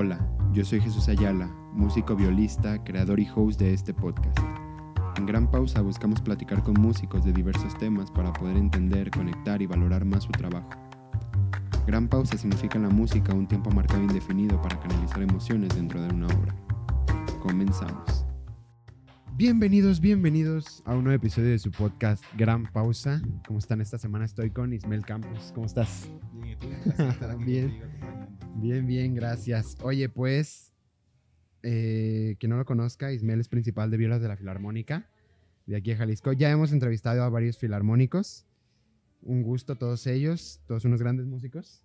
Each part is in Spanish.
Hola, yo soy Jesús Ayala, músico violista, creador y host de este podcast. En Gran Pausa buscamos platicar con músicos de diversos temas para poder entender, conectar y valorar más su trabajo. Gran Pausa significa en la música un tiempo marcado e indefinido para canalizar emociones dentro de una obra. Comenzamos. Bienvenidos, bienvenidos a un nuevo episodio de su podcast Gran Pausa. ¿Cómo están esta semana? Estoy con Ismael Campos. ¿Cómo estás? Bien, ¿y tú? Bien. Bien, bien, gracias. Oye, pues, eh, quien no lo conozca, Ismael es principal de violas de la Filarmónica de aquí de Jalisco. Ya hemos entrevistado a varios filarmónicos. Un gusto todos ellos, todos unos grandes músicos.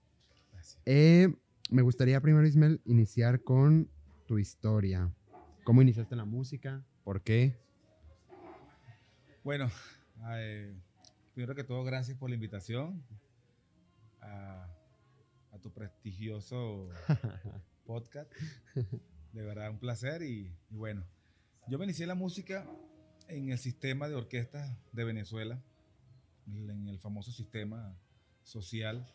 Gracias. Eh, me gustaría primero, Ismael, iniciar con tu historia. ¿Cómo iniciaste en la música? ¿Por qué? Bueno, eh, primero que todo, gracias por la invitación a, a tu prestigioso podcast. De verdad, un placer. Y, y bueno, yo me inicié la música en el sistema de orquestas de Venezuela, en el famoso sistema social,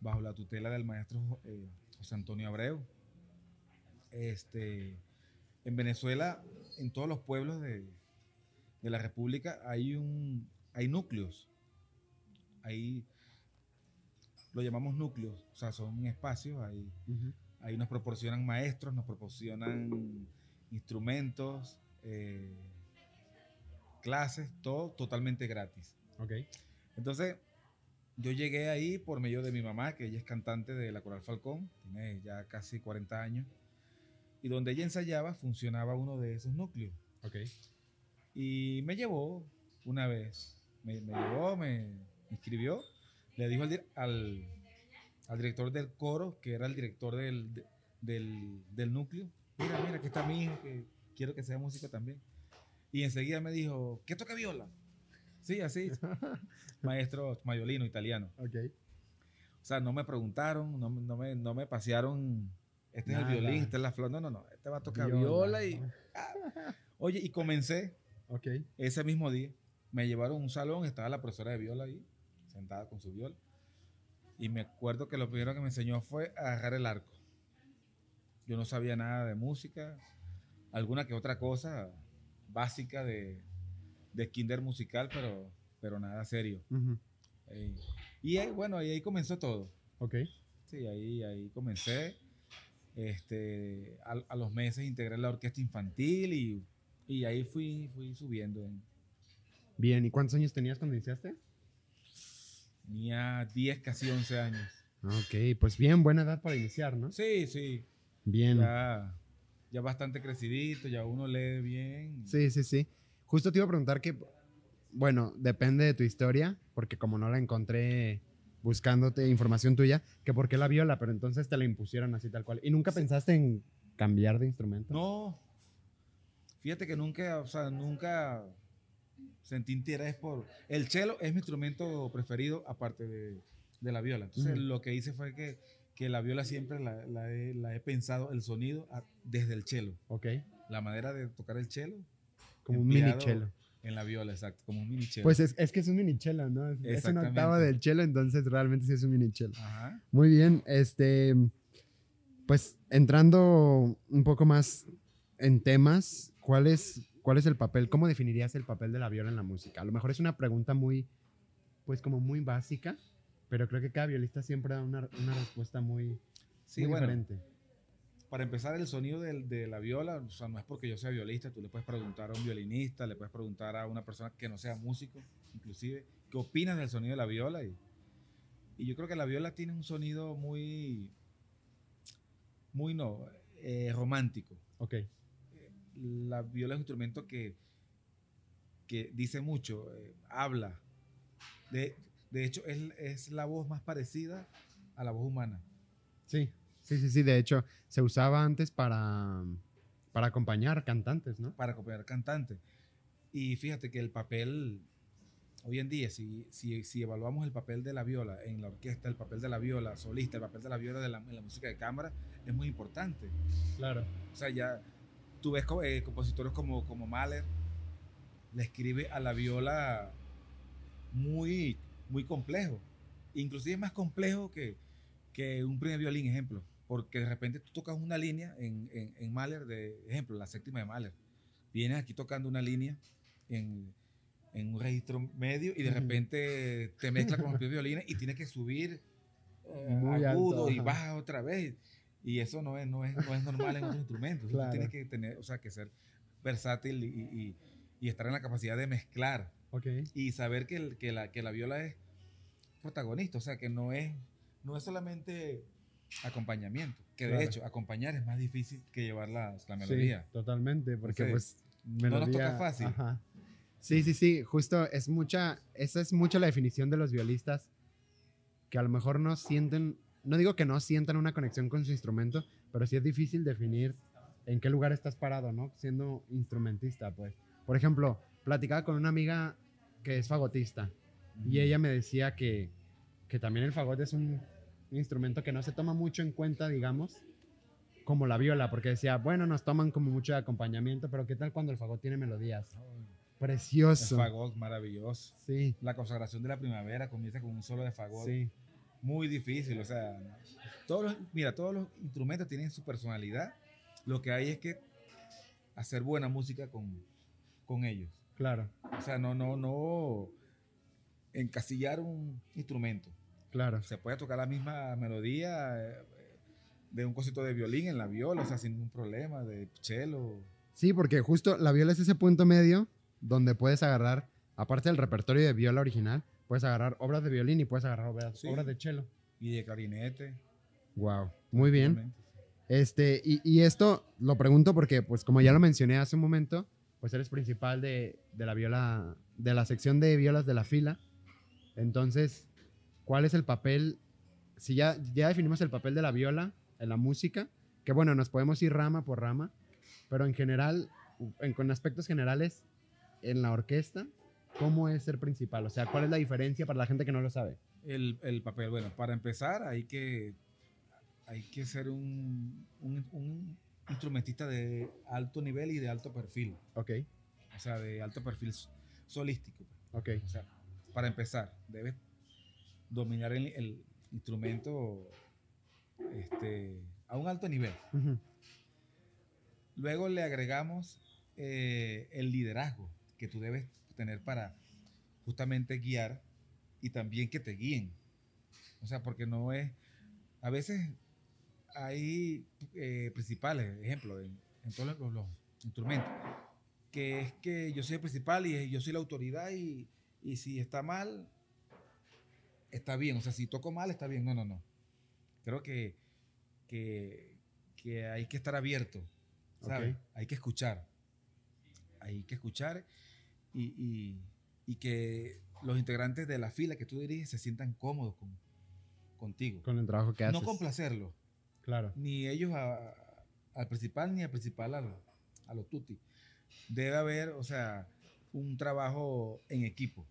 bajo la tutela del maestro eh, José Antonio Abreu. Este, en Venezuela, en todos los pueblos de, de la República, hay, un, hay núcleos. Ahí lo llamamos núcleos, o sea, son espacios, ahí, ahí nos proporcionan maestros, nos proporcionan instrumentos, eh, clases, todo totalmente gratis. Ok. Entonces, yo llegué ahí por medio de mi mamá, que ella es cantante de la Coral Falcón, tiene ya casi 40 años, y donde ella ensayaba funcionaba uno de esos núcleos. Ok. Y me llevó una vez, me, me llevó, me inscribió, le dijo al, al, al director del coro, que era el director del, de- del, del núcleo, mira, mira, que está mi hijo, que quiero que sea músico también. Y enseguida me dijo, ¿qué toca viola? Sí, así, maestro mayolino italiano. Ok. O sea, no me preguntaron, no, me- no, me, no me pasearon, este es Nada. el violín, esta es la flor, no, no, no, este va a tocar Viola. viola y... Oye, y comencé Ok. ese mismo día. Me llevaron a un salón, estaba la profesora de viola ahí, sentada con su viola. Y me acuerdo que lo primero que me enseñó fue a agarrar el arco. Yo no sabía nada de música, alguna que otra cosa básica de, de kinder musical, pero, pero nada serio. Ujú. Eh, y ahí, bueno, y ahí comenzó todo. Ok. Sí, ahí, ahí comencé. Este, a, a los meses integré la orquesta infantil y, y ahí fui, fui subiendo. en- Bien, ¿y cuántos años tenías cuando iniciaste? Tenía 10, casi 11 años. Ok, pues bien, buena edad para iniciar, ¿no? Sí, sí. Bien. Ya, ya bastante crecidito, ya uno lee bien. Sí, sí, sí. Justo te iba a preguntar que, bueno, depende de tu historia, porque como no la encontré buscándote información tuya, que por qué la viola, pero entonces te la impusieron así tal cual. ¿Y nunca pensaste en cambiar de instrumento? No, fíjate que nunca, o sea, nunca sentí interés por... El cello es mi instrumento preferido aparte de, de la viola. Entonces lo que hice fue que, que la viola siempre la, la he, la he pensado, el sonido a- desde el cello. Ok, La manera de tocar el cello como un mini cello. en la viola, exacto, como un mini cello. Pues es, es que es un mini cello, ¿no? Es, es una octava del cello, entonces realmente sí es un mini cello. Ajá. Muy bien, este, pues entrando un poco más en temas, ¿cuál es, ¿cuál es el papel? ¿Cómo definirías el papel de la viola en la música? A lo mejor es una pregunta muy, pues como muy básica, pero creo que cada violista siempre da una, una respuesta muy, Sí, muy bueno, diferente. para empezar, el sonido del- de, la viola, o sea, no es porque yo sea violista, tú le puedes preguntar a un violinista, le puedes preguntar a una persona que no sea músico, inclusive, ¿qué opinas del sonido de la viola? Y, y yo creo que la viola tiene un sonido muy, muy no, eh, romántico. Ok, La viola es un instrumento que, que dice mucho, eh, habla. De, de hecho, es, es la voz más parecida a la voz humana. sí, sí, sí, sí, de hecho se usaba antes para, para acompañar cantantes, ¿no? para acompañar cantantes. Y fíjate que el papel, hoy en día, si, si, si evaluamos el papel de la viola en la orquesta, el papel de la viola solista, el papel de la viola de la, en la música de cámara, es muy importante. Claro. O sea, ya tú ves eh, compositores como, como Mahler, le escribe a la viola muy, muy complejo. Inclusive más complejo que, que un primer violín, ejemplo. porque de repente tú tocas una línea en, en, en Mahler, de ejemplo, la séptima de Mahler. Vienes aquí tocando una línea en, en un registro medio y de repente te mezclas con los pies violines y tienes que subir eh, agudo alto, y baja otra vez. Y eso no es, no es, no es normal en otros instrumentos. Claro. Tú tienes que tener, o sea, que ser versátil y, y- y estar en la capacidad de mezclar Ok. y saber que, el- que, la, que la viola es protagonista, o sea, que no es, no es solamente acompañamiento, que de Claro. hecho acompañar es más difícil que llevar la, la Sí, melodía. totalmente, porque Entonces, pues no nos toca fácil. ajá. Sí, sí, sí, justo es mucha, esa es mucho la definición de los violistas que a lo mejor no sienten, no digo que no sientan una conexión con su instrumento, pero sí es difícil definir en qué lugar estás parado, ¿no? Siendo instrumentista, pues. Por ejemplo, platicaba con una amiga que es fagotista y ella me decía que, que también el fagot es un instrumento que no se toma mucho en cuenta, digamos, como la viola, porque decía, bueno, nos toman como mucho de acompañamiento, pero ¿qué tal cuando el fagot tiene melodías? El Precioso. fagot maravilloso. Sí, La consagración de la primavera comienza con un solo de fagot sí, muy difícil, o sea, todos los, mira, todos los instrumentos tienen su personalidad. Lo que hay es que hacer buena música con, con ellos. claro, O sea, no, no, no encasillar un instrumento. claro. Se puede tocar la misma melodía eh, de un cosito de violín en la viola, o sea, sin ningún problema, de cello. Sí, porque justo la viola es ese punto medio donde puedes agarrar, aparte del repertorio de viola original, puedes agarrar obras de violín y puedes agarrar obras, Sí. obras de cello. y de clarinete. Wow, muy bien. Este, y, y esto lo pregunto porque, pues, como ya lo mencioné hace un momento, pues eres principal de, de la viola, de la sección de violas de la fila. Entonces, ¿cuál es el papel? Si ya, ya definimos el papel de la viola en la música, que bueno, nos podemos ir rama por rama, pero en general, en, con aspectos generales, en la orquesta, ¿cómo es ser principal? O sea, ¿cuál es la diferencia para la gente que no lo sabe? El, el papel, bueno, para empezar hay que, hay que ser un, un- un instrumentista de alto nivel y de alto perfil, Ok, o sea, de alto perfil solístico. ok, O sea, para empezar, debes dominar el, el instrumento este, a un alto nivel. Luego le agregamos eh, el liderazgo que tú debes tener para justamente guiar y también que te guíen. O sea, porque no es... A veces hay eh, principales, ejemplo, en, en todos los, los instrumentos, que es que yo soy el principal y yo soy la autoridad y, y si está mal, está bien. O sea, si toco mal, está bien. No, no, no. Creo que, que, que hay que estar abierto, ¿sabes? Hay que escuchar. Hay que escuchar y, y- y que los integrantes de la fila que tú diriges se sientan cómodos con, contigo. con el trabajo que haces. No complacerlo, Claro. ni ellos a- al principal ni al principal al- a los tutti. Debe haber, o sea, un trabajo en equipo.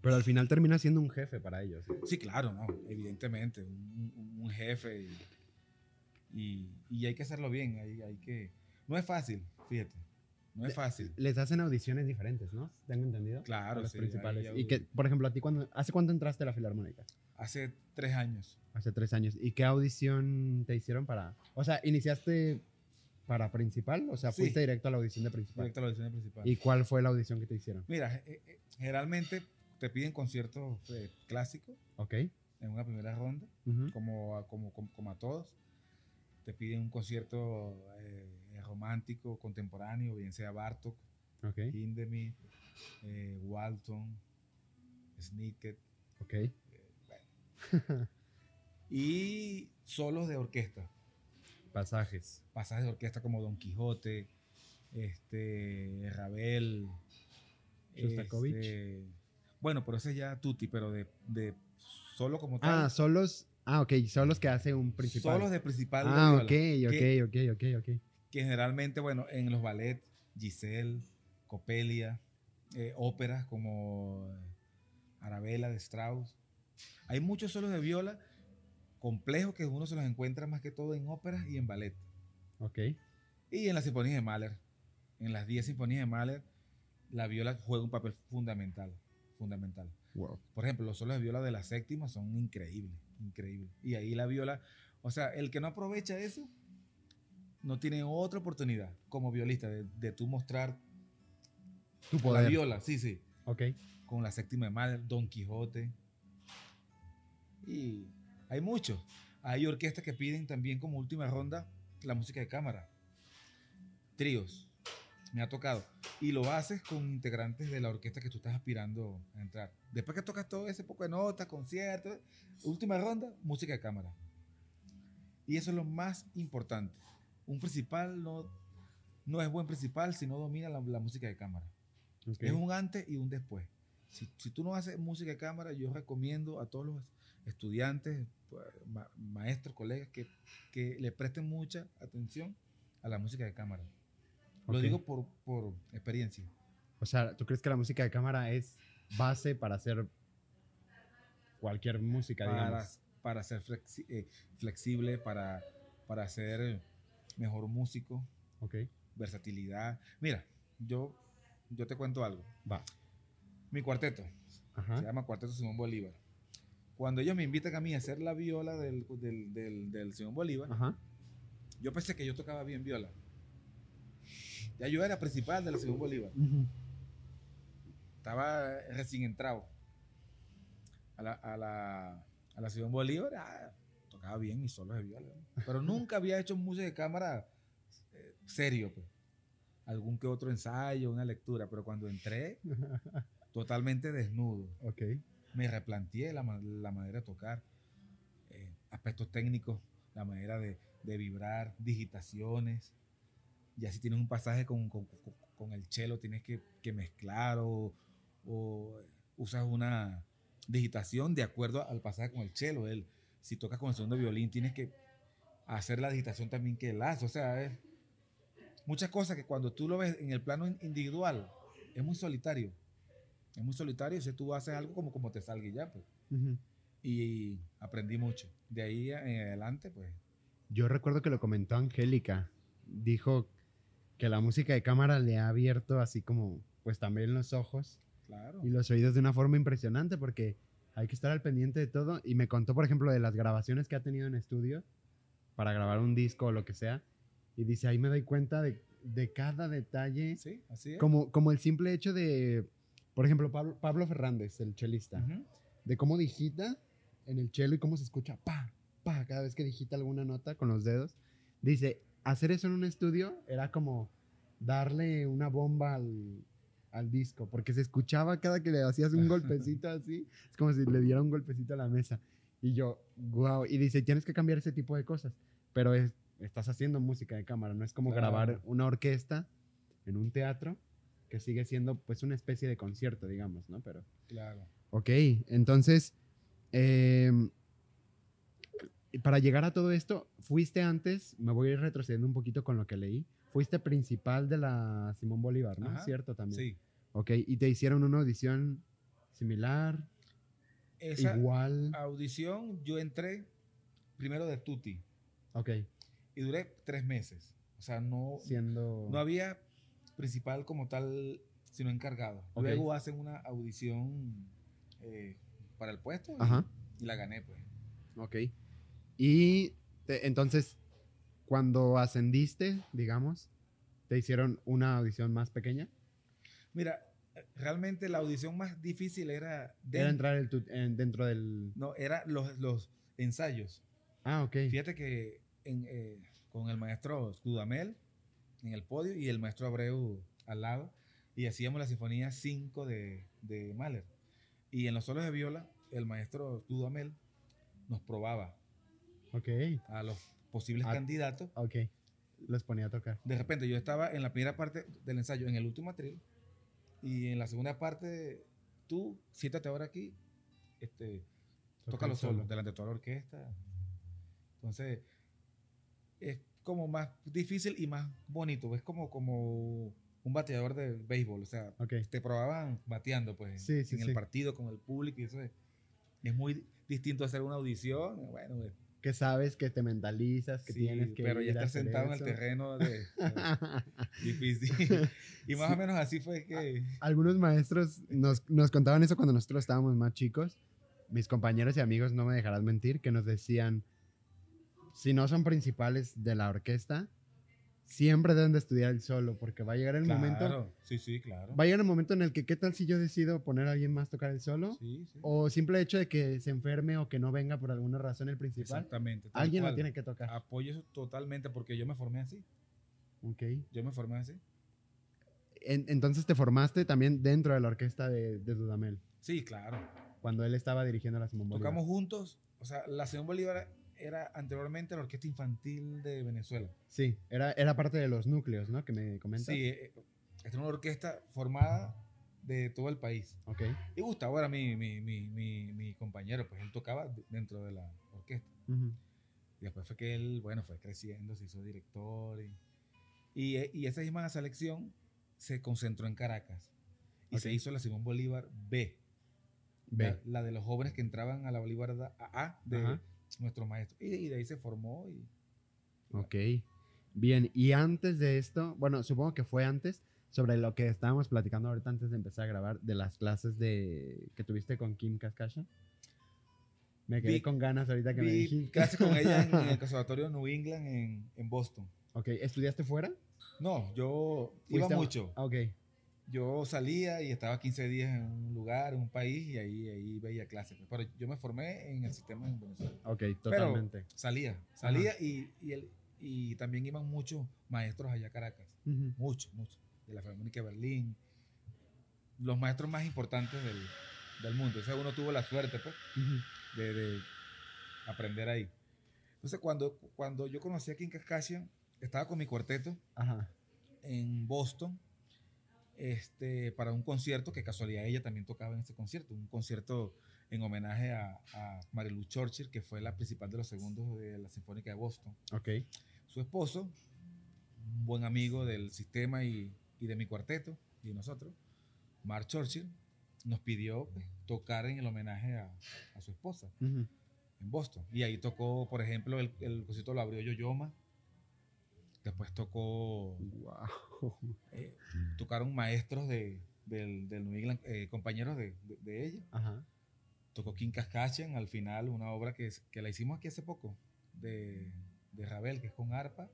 Pero al final termina siendo un jefe para ellos. Sí, claro, no, evidentemente, un, un- un jefe y, y- y hay que hacerlo bien, hay, hay que... No es fácil, fíjate, no es fácil. Les hacen audiciones diferentes, ¿no? ¿Tengo entendido? Claro, A los sí, principales. Y que, por ejemplo, a ti, cuando, ¿hace cuánto entraste a la Filarmónica? Hace tres años. Hace tres años. ¿Y qué audición te hicieron para...? O sea, ¿iniciaste para principal? O sea, Sí. fuiste directo a la audición de principal. Directo a la audición principal. ¿Y cuál fue la audición que te hicieron? Mira, eh, eh, generalmente te piden conciertos eh, clásicos Ok. en una primera ronda, ujú, como, a- como, como, como a todos. Te piden un concierto eh, romántico, contemporáneo, bien sea Bartok, Ok. Hindemith, eh, Walton, Snicket, Ok. y solos de orquesta. Pasajes. Pasajes de orquesta como Don Quijote, este, Ravel. Shostakovich. este, bueno, pero ese ya tutti, pero de, de solo como tal. Ah, solos... Ah, ok. Solos que hace un principal. solos de principal. de Ah, viola, ok, ok, ok, ok, ok. Que generalmente, bueno, en los ballets, Giselle, Copelia, eh, óperas como Arabella de Strauss. Hay muchos solos de viola complejos que uno se los encuentra más que todo en óperas y en ballet. Ok. Y en las sinfonías de Mahler. En las 10 sinfonías de Mahler, la viola juega un papel fundamental. Fundamental. Wow. Por ejemplo, los solos de viola de la séptima son increíbles, increíbles. Y ahí la viola O sea, el que no aprovecha eso, no tiene otra oportunidad como violista de, de tú mostrar Tu la poder. viola, sí, sí, Ok. con la séptima de Mahler, Don Quijote. Y hay muchos. Hay orquestas que piden también como última ronda la música de cámara. Tríos. Me ha tocado. Y lo haces con integrantes de la orquesta que tú estás aspirando a entrar. Después que tocas todo ese poco de notas, conciertos, última ronda, música de cámara. Y eso es lo más importante. Un principal no, no es buen principal si no domina la, la música de cámara. ok. Es un antes y un después. Si, si tú no haces música de cámara, yo recomiendo a todos los estudiantes, pues, ma- maestros, colegas, que, que le presten mucha atención a la música de cámara. Lo Ok. digo por, por experiencia. O sea, ¿tú crees que la música de cámara es base para hacer cualquier música, Para, digamos? para ser flexi- eh, flexible, para, para ser mejor músico, Ok. versatilidad. Mira, yo, yo te cuento algo. Va. Mi cuarteto, Ajá. se llama Cuarteto Simón Bolívar. Cuando ellos me invitan a mí a hacer la viola del, del, del, del Simón Bolívar, Ajá. yo pensé que yo tocaba bien viola. Ya yo era principal de la Simón Bolívar. Estaba recién entrado a la, a la, a la Simón Bolívar. ah, tocaba bien mis solos de viola. Pero nunca había hecho música de cámara eh, serio. pues. Algún que otro ensayo, una lectura. Pero cuando entré, totalmente desnudo. Ok. me replanteé la, la manera de tocar, eh, aspectos técnicos, la manera de, de vibrar, digitaciones. Ya si tienes un pasaje con, con- con- el cello, tienes que, que mezclar o, o usas una digitación de acuerdo al pasaje con el cello. El, si tocas con el segundo violín, tienes que hacer la digitación también que él hace. O sea, es muchas cosas que cuando tú lo ves en el plano in- individual, es muy solitario. Es muy solitario, si tú haces algo como, como te salga y ya, pues. Y aprendí mucho. De ahí en adelante, pues, Yo recuerdo que lo comentó Angélica. Dijo que la música de cámara le ha abierto así como, pues también los ojos claro. y los oídos de una forma impresionante porque hay que estar al pendiente de todo. Y me contó, por ejemplo, de las grabaciones que ha tenido en estudio para grabar un disco o lo que sea. Y dice, ahí me doy cuenta de, de cada detalle. Sí, así es. Como, como el simple hecho de, por ejemplo, Pablo, Pablo Fernández, el chelista, de cómo digita en el chelo y cómo se escucha pa, pa, cada vez que digita alguna nota con los dedos. Dice, hacer eso en un estudio era como darle una bomba al, al disco, porque se escuchaba cada que le hacías un golpecito así, es como si le diera un golpecito a la mesa. Y yo, wow, y dice, tienes que cambiar ese tipo de cosas, pero es- estás haciendo música de cámara, no es como Claro. grabar una orquesta en un teatro, que sigue siendo pues una especie de concierto, digamos, ¿no? Pero... Claro. Ok, entonces, em, para llegar a todo esto, fuiste antes, me voy a ir retrocediendo un poquito con lo que leí, fuiste principal de la Simón Bolívar, ¿no? Ajá, ¿Cierto también? Sí. Ok, y te hicieron una audición similar, Esa igual. audición yo entré primero de Tutti Ok, y duré tres meses. O sea, no, siendo... no había principal como tal, sino encargado. Luego hacen una audición eh, para el puesto y, Ajá, y la gané, pues. ok. Y te- entonces, cuando ascendiste, digamos, te hicieron una audición más pequeña. Mira, realmente la audición más difícil era, Era entrar el tu- en- dentro del... no, era los, los ensayos. Ah, ok. Fíjate que en, eh, con el maestro Dudamel en el podio y el maestro Abreu al lado, y hacíamos la sinfonía 5 de, de Mahler. Y en los solos de viola, el maestro Dudamel nos probaba Ok, a los posibles Ah. candidatos. ok. Los ponía a tocar. De repente yo estaba en la primera parte del ensayo, en el último atril, y en la segunda parte, tú siéntate ahora aquí, este, toca los solos delante de toda la orquesta. Entonces, es como más difícil y más bonito. Es como, como un bateador de béisbol. O sea, Ok. te probaban bateando pues, Sí, en sí. el partido con el público y eso es, es muy distinto a hacer una audición. Bueno, pues, Que sabes, que te mentalizas, que sí, tienes que. pero ya ir a estar hacer sentado en el terreno de, de- difícil. y más Sí. o menos así fue que... Algunos maestros nos, nos contaban eso cuando nosotros estábamos más chicos. Mis compañeros y amigos, no me dejarás mentir, que nos decían: si no son principales de la orquesta, siempre deben de estudiar el solo, porque va a llegar el momento, Claro, sí, sí, claro. va a llegar el momento en el que, ¿qué tal si yo decido poner a alguien más tocar el solo? Sí, sí. O simple hecho de que se enferme o que no venga por alguna razón el principal. Exactamente. Alguien lo tiene que tocar. Apoyo eso totalmente porque yo me formé así. Ok. Yo me formé así. En- entonces te formaste también dentro de la orquesta de, de Dudamel, Sí, claro. cuando él estaba dirigiendo la Simón Bolívar. Tocamos juntos. O sea, la Simón Bolívar era anteriormente la Orquesta Infantil de Venezuela. Sí, era, era parte de los núcleos, ¿no? Que me comentas. Sí, eh, es una orquesta formada de todo el país. Ok. Y Gustavo era mi, mi, mi, mi, compañero, pues él tocaba dentro de la orquesta. Ujú. Y después fue que él, bueno, fue creciendo, se hizo director. Y, y, eh, y esa misma selección se concentró en Caracas. Y se Ok. hizo la Simón Bolívar B. Ve. La, la de los jóvenes que entraban a la Bolívar da- A de Ajá. nuestros maestros. Y, de- y de ahí se formó. Y, Ok. Bien, y antes de esto, bueno, supongo que fue antes, sobre lo que estábamos platicando ahorita antes de empezar a grabar, de las clases de que tuviste con Kim Cascasha. Me quedé Vi- con ganas ahorita que me dijiste. clases con ella en, en el Conservatorio New England en, en Boston. Ok, ¿estudiaste fuera? No, yo iba ¿Fuiste a- mucho. Ok, Yo salía y estaba 15 días en un lugar, en un país, y ahí, ahí veía clases. Pero yo me formé en el sistema en Venezuela. ok, totalmente. Salía, salía y, y, el- y también iban muchos maestros allá a Caracas. Muchos, muchos. De la Filarmónica de Berlín. Los maestros más importantes del, del mundo. O sea, uno tuvo la suerte, pues, de, de aprender ahí. Entonces, cuando, cuando yo conocí a Kim Cascasian, estaba con mi cuarteto Ajá. en Boston este, para un concierto que casualidad ella también tocaba en ese concierto, un concierto en homenaje a, a Marilu Churchill, que fue la principal de los segundos de la Sinfónica de Boston. Ok. Su esposo, un buen amigo del sistema y, y de mi cuarteto y de nosotros, Mark Churchill, nos pidió pues, tocar en el homenaje a, a su esposa Ujú. en Boston. Y ahí tocó, por ejemplo, el, el concierto lo abrió Yoyoma. Después tocó Wow. eh, tocaron maestros de, del, del New England, eh, compañeros de, de- de ella. Ajá. Tocó King Cascasian al final, una obra que, que la hicimos aquí hace poco, de, de Ravel, que es con arpa,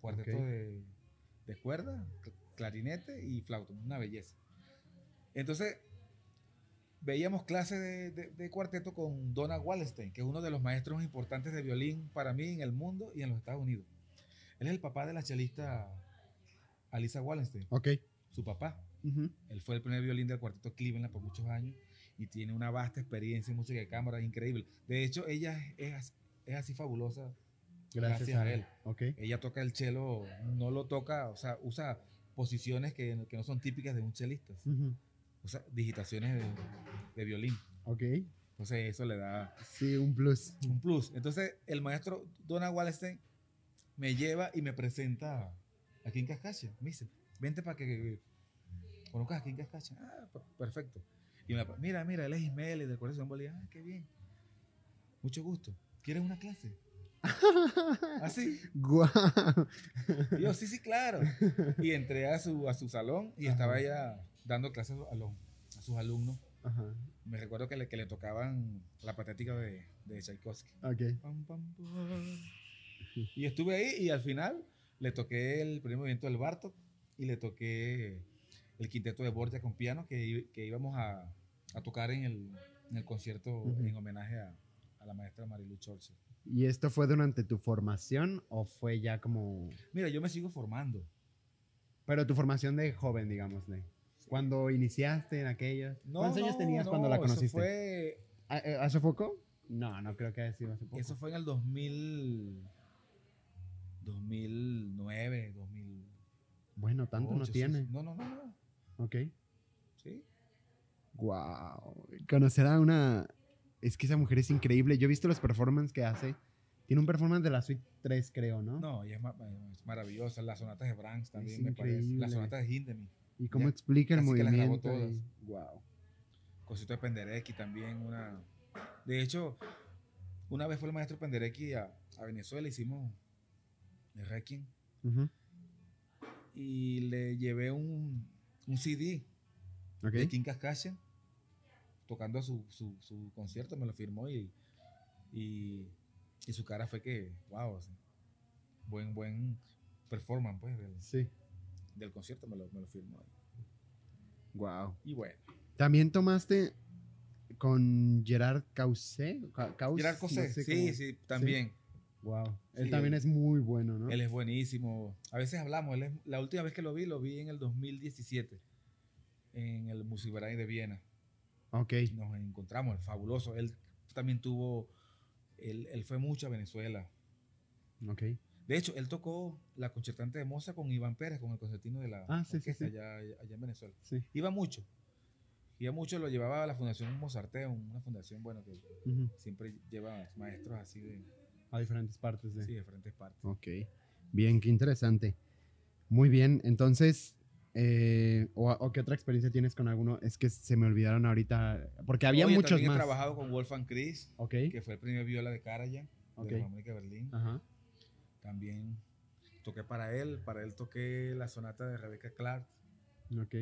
cuarteto de, de cuerda, cl- clarinete y flauta, una belleza. Entonces, veíamos clases de, de- de cuarteto con Donna Wallenstein, que es uno de los maestros importantes de violín para mí en el mundo y en los Estados Unidos. Él es el papá de la chelista Alisa Wallenstein Ok. su papá. Ujú. Él fue el primer violín del cuarteto Cleveland por muchos años y tiene una vasta experiencia en música de cámara increíble. De hecho, ella es, es así fabulosa. Gracias, Gracias a él. Ok. Ella toca el cello, no lo toca, o sea, usa posiciones que, que no son típicas de un chelista. Ujú. Usa digitaciones de, de violín. Ok. Entonces, eso le da Sí, un plus. un plus. Entonces, el maestro Donald Wallenstein me lleva y me presenta a King Cascasia. Me dice, vente para que conozcas a King Cascasia. Ah, per- perfecto. Y me, mira, mira, él es Ismael del Corazón Bolívar. Ah, qué bien. Mucho gusto. ¿Quieres una clase? Así. Guau. Y yo, sí, sí, claro. Y entré a su, a su salón y Ajá. estaba ella dando clases a, los, a sus alumnos. Ajá. Me recuerdo que le, que le tocaban la patética de, de Tchaikovsky. Ok. Pam, pam, pam. Y estuve ahí y al final le toqué el primer movimiento del Bartok y le toqué el quinteto de Borgia con piano que, que íbamos a, a tocar en el, en el concierto Ujú. en homenaje a, a la maestra Marilu Churchill. ¿Y esto fue durante tu formación o fue ya como... Mira, yo me sigo formando. Pero tu formación de joven, digamos, de... Cuando iniciaste en aquellos... No, ¿Cuántos años no, tenías no, cuando la eso conociste? fue, ¿A- eh, ¿Hace poco? No, no creo que haya sido hace poco. eso fue en el 2000, 2009, 2000. Bueno, tanto no tiene. No, no, no, no. Ok. Sí. Wow. Conocer a una... Es que esa mujer es increíble. Yo he visto los performances que hace. Tiene un performance de la Suite 3, creo, ¿no? No, ella es, ma- es maravillosa. Las sonatas de Brahms también Es me parece. Las sonatas de Hindemith. Y cómo Ya explica el casi que las grabó movimiento. todas. y- Wow. Cosito de Penderecki también. Una... De hecho, una vez fue el maestro Penderecki a, a Venezuela, hicimos el Requiem y le llevé un, un CD de King Cascasian tocando su, su, su concierto, me lo firmó y, y Y su cara fue que, wow, así, buen, buen performance pues, del, Sí. del concierto, me lo, me lo firmó. Wow. Y bueno, También tomaste con Gerard Causé. Ca- Caus- Gerard Cosé, no sé sí, cómo- sí, también. Wow. Él Sí, también él- es muy bueno, ¿no? Él es buenísimo. A veces hablamos, él es- la última vez que lo vi, lo vi en el 2017, en el Musikverein de Viena. Ok. Nos encontramos, fabuloso. Él también tuvo, él, él fue mucho a Venezuela. Ok. De hecho, él tocó la concertante de Moza con Iván Pérez, con el concertino de la Ah, sí, sí. Allá, allá en Venezuela. Sí. Iba mucho. Iba mucho, lo llevaba a la Fundación Mozarteum, una fundación, bueno, que siempre lleva maestros así de, A diferentes partes de. sí, de diferentes partes. Ok. Bien, qué interesante. Muy bien. Entonces, eh, o, o qué otra experiencia tienes con alguno? Es que se me olvidaron ahorita. Porque había Oye, muchos también más. he trabajado con Wolfgang Chris, Ok. que fue el primer viola de Karajan, Ok. de la de Berlín. Ajá. También toqué para él, para él toqué la sonata de Rebecca Clark. Ok.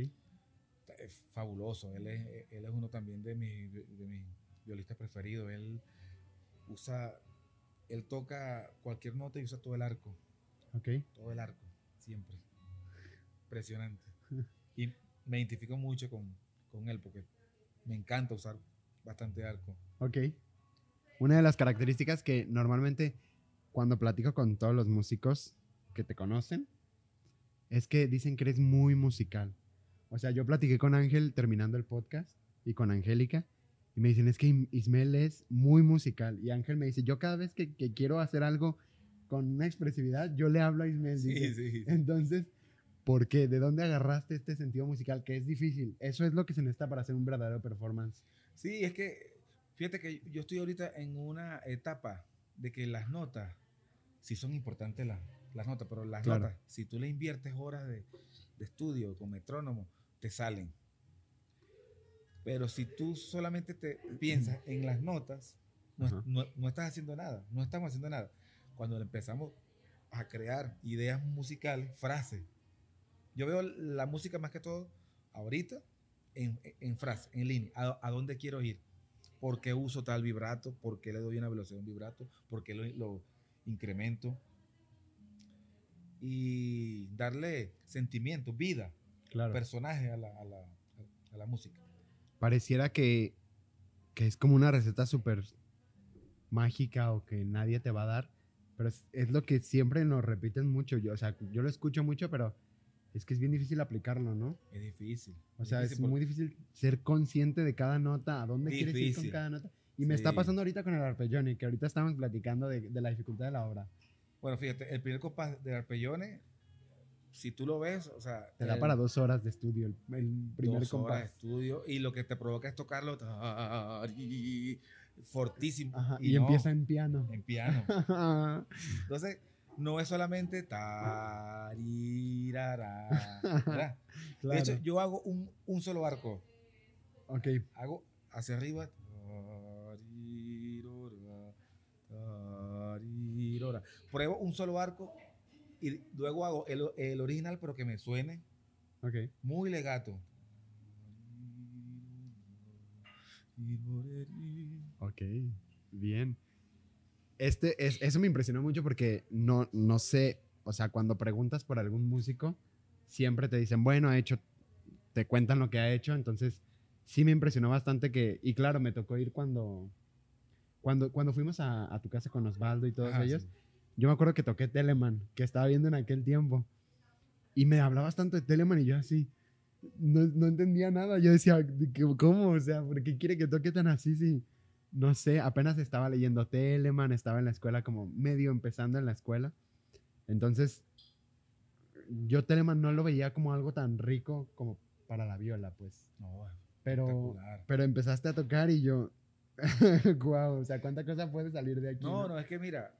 Es fabuloso, él es, él es uno también de mis, de mis violistas preferidos. Él usa, él toca cualquier nota y usa todo el arco, Ok. todo el arco, siempre. Impresionante. Y me identifico mucho con, con él porque me encanta usar bastante arco. Ok. Una de las características que normalmente cuando platico con todos los músicos que te conocen es que dicen que eres muy musical. O sea, yo platiqué con Ángel terminando el podcast y con Angélica y me dicen es que Ismael es muy musical. Y Ángel me dice, yo cada vez que, que quiero hacer algo con una expresividad, yo le hablo a Ismael. Sí, dice. sí, sí. Entonces, ¿por qué? ¿De dónde agarraste este sentido musical que es difícil? Eso es lo que se necesita para hacer un verdadero performance. Sí, es que fíjate que yo estoy ahorita en una etapa de que las notas, sí son importantes las, las notas, pero las Claro. notas, si tú le inviertes horas de, de estudio con metrónomo, te salen. Pero si tú solamente te piensas en las notas, no, no- no estás haciendo nada, no estamos haciendo nada. Cuando empezamos a crear ideas musicales, frases, yo veo la música más que todo ahorita en, en frase, en línea, a, a dónde quiero ir, por qué uso tal vibrato, por qué le doy una velocidad a un vibrato, por qué lo, lo incremento y darle sentimiento, vida, Claro. personaje a la, a la- a la música. Pareciera que, que es como una receta súper mágica o que nadie te va a dar, pero es, es lo que siempre nos repiten mucho. Yo, o sea, yo lo escucho mucho, pero es que es bien difícil aplicarlo, ¿no? Es difícil. O sea, es difícil muy difícil ser consciente de cada nota, a dónde quieres ir con Difícil. cada nota. Y me está Sí. pasando ahorita con el arpeggione, que ahorita estamos platicando de, de la dificultad de la obra. Bueno, fíjate, el primer compás de arpellones, si tú lo ves, o sea, Te da el- para dos horas de estudio el, el primer dos horas de compás. estudio y lo que te provoca es tocarlo tari, fortísimo Ajá, y, no, empieza en piano. en piano. Entonces, no es solamente tarirara, ¿verdad? claro. De hecho, yo hago un, un solo arco. ok, Hago hacia arriba. tarirora, tarirora. Pruebo un solo arco y luego hago el, el original, pero que me suene ok. muy legato. Ok, bien. Este, es, eso me impresionó mucho porque no, no sé, o sea, cuando preguntas por algún músico, siempre te dicen, bueno, ha hecho, te cuentan lo que ha hecho, entonces sí me impresionó bastante que, y claro, me tocó ir cuando, cuando, cuando fuimos a, a tu casa con Osvaldo y todos ellos, sí. Yo me acuerdo que toqué Telemann, que estaba viendo en aquel tiempo, y me hablabas tanto de Telemann y yo así, no, no entendía nada. Yo decía, "¿De qué- ¿cómo? O sea, ¿por qué quiere que toque tan así? Sí, no sé, apenas estaba leyendo Telemann, estaba en la escuela como medio empezando en la escuela. Entonces, yo Telemann no lo veía como algo tan rico como para la viola, pues. No, Pero, pero empezaste a tocar y yo, wow, o sea, ¿cuánta cosa puede salir de aquí? No, no, es que mira,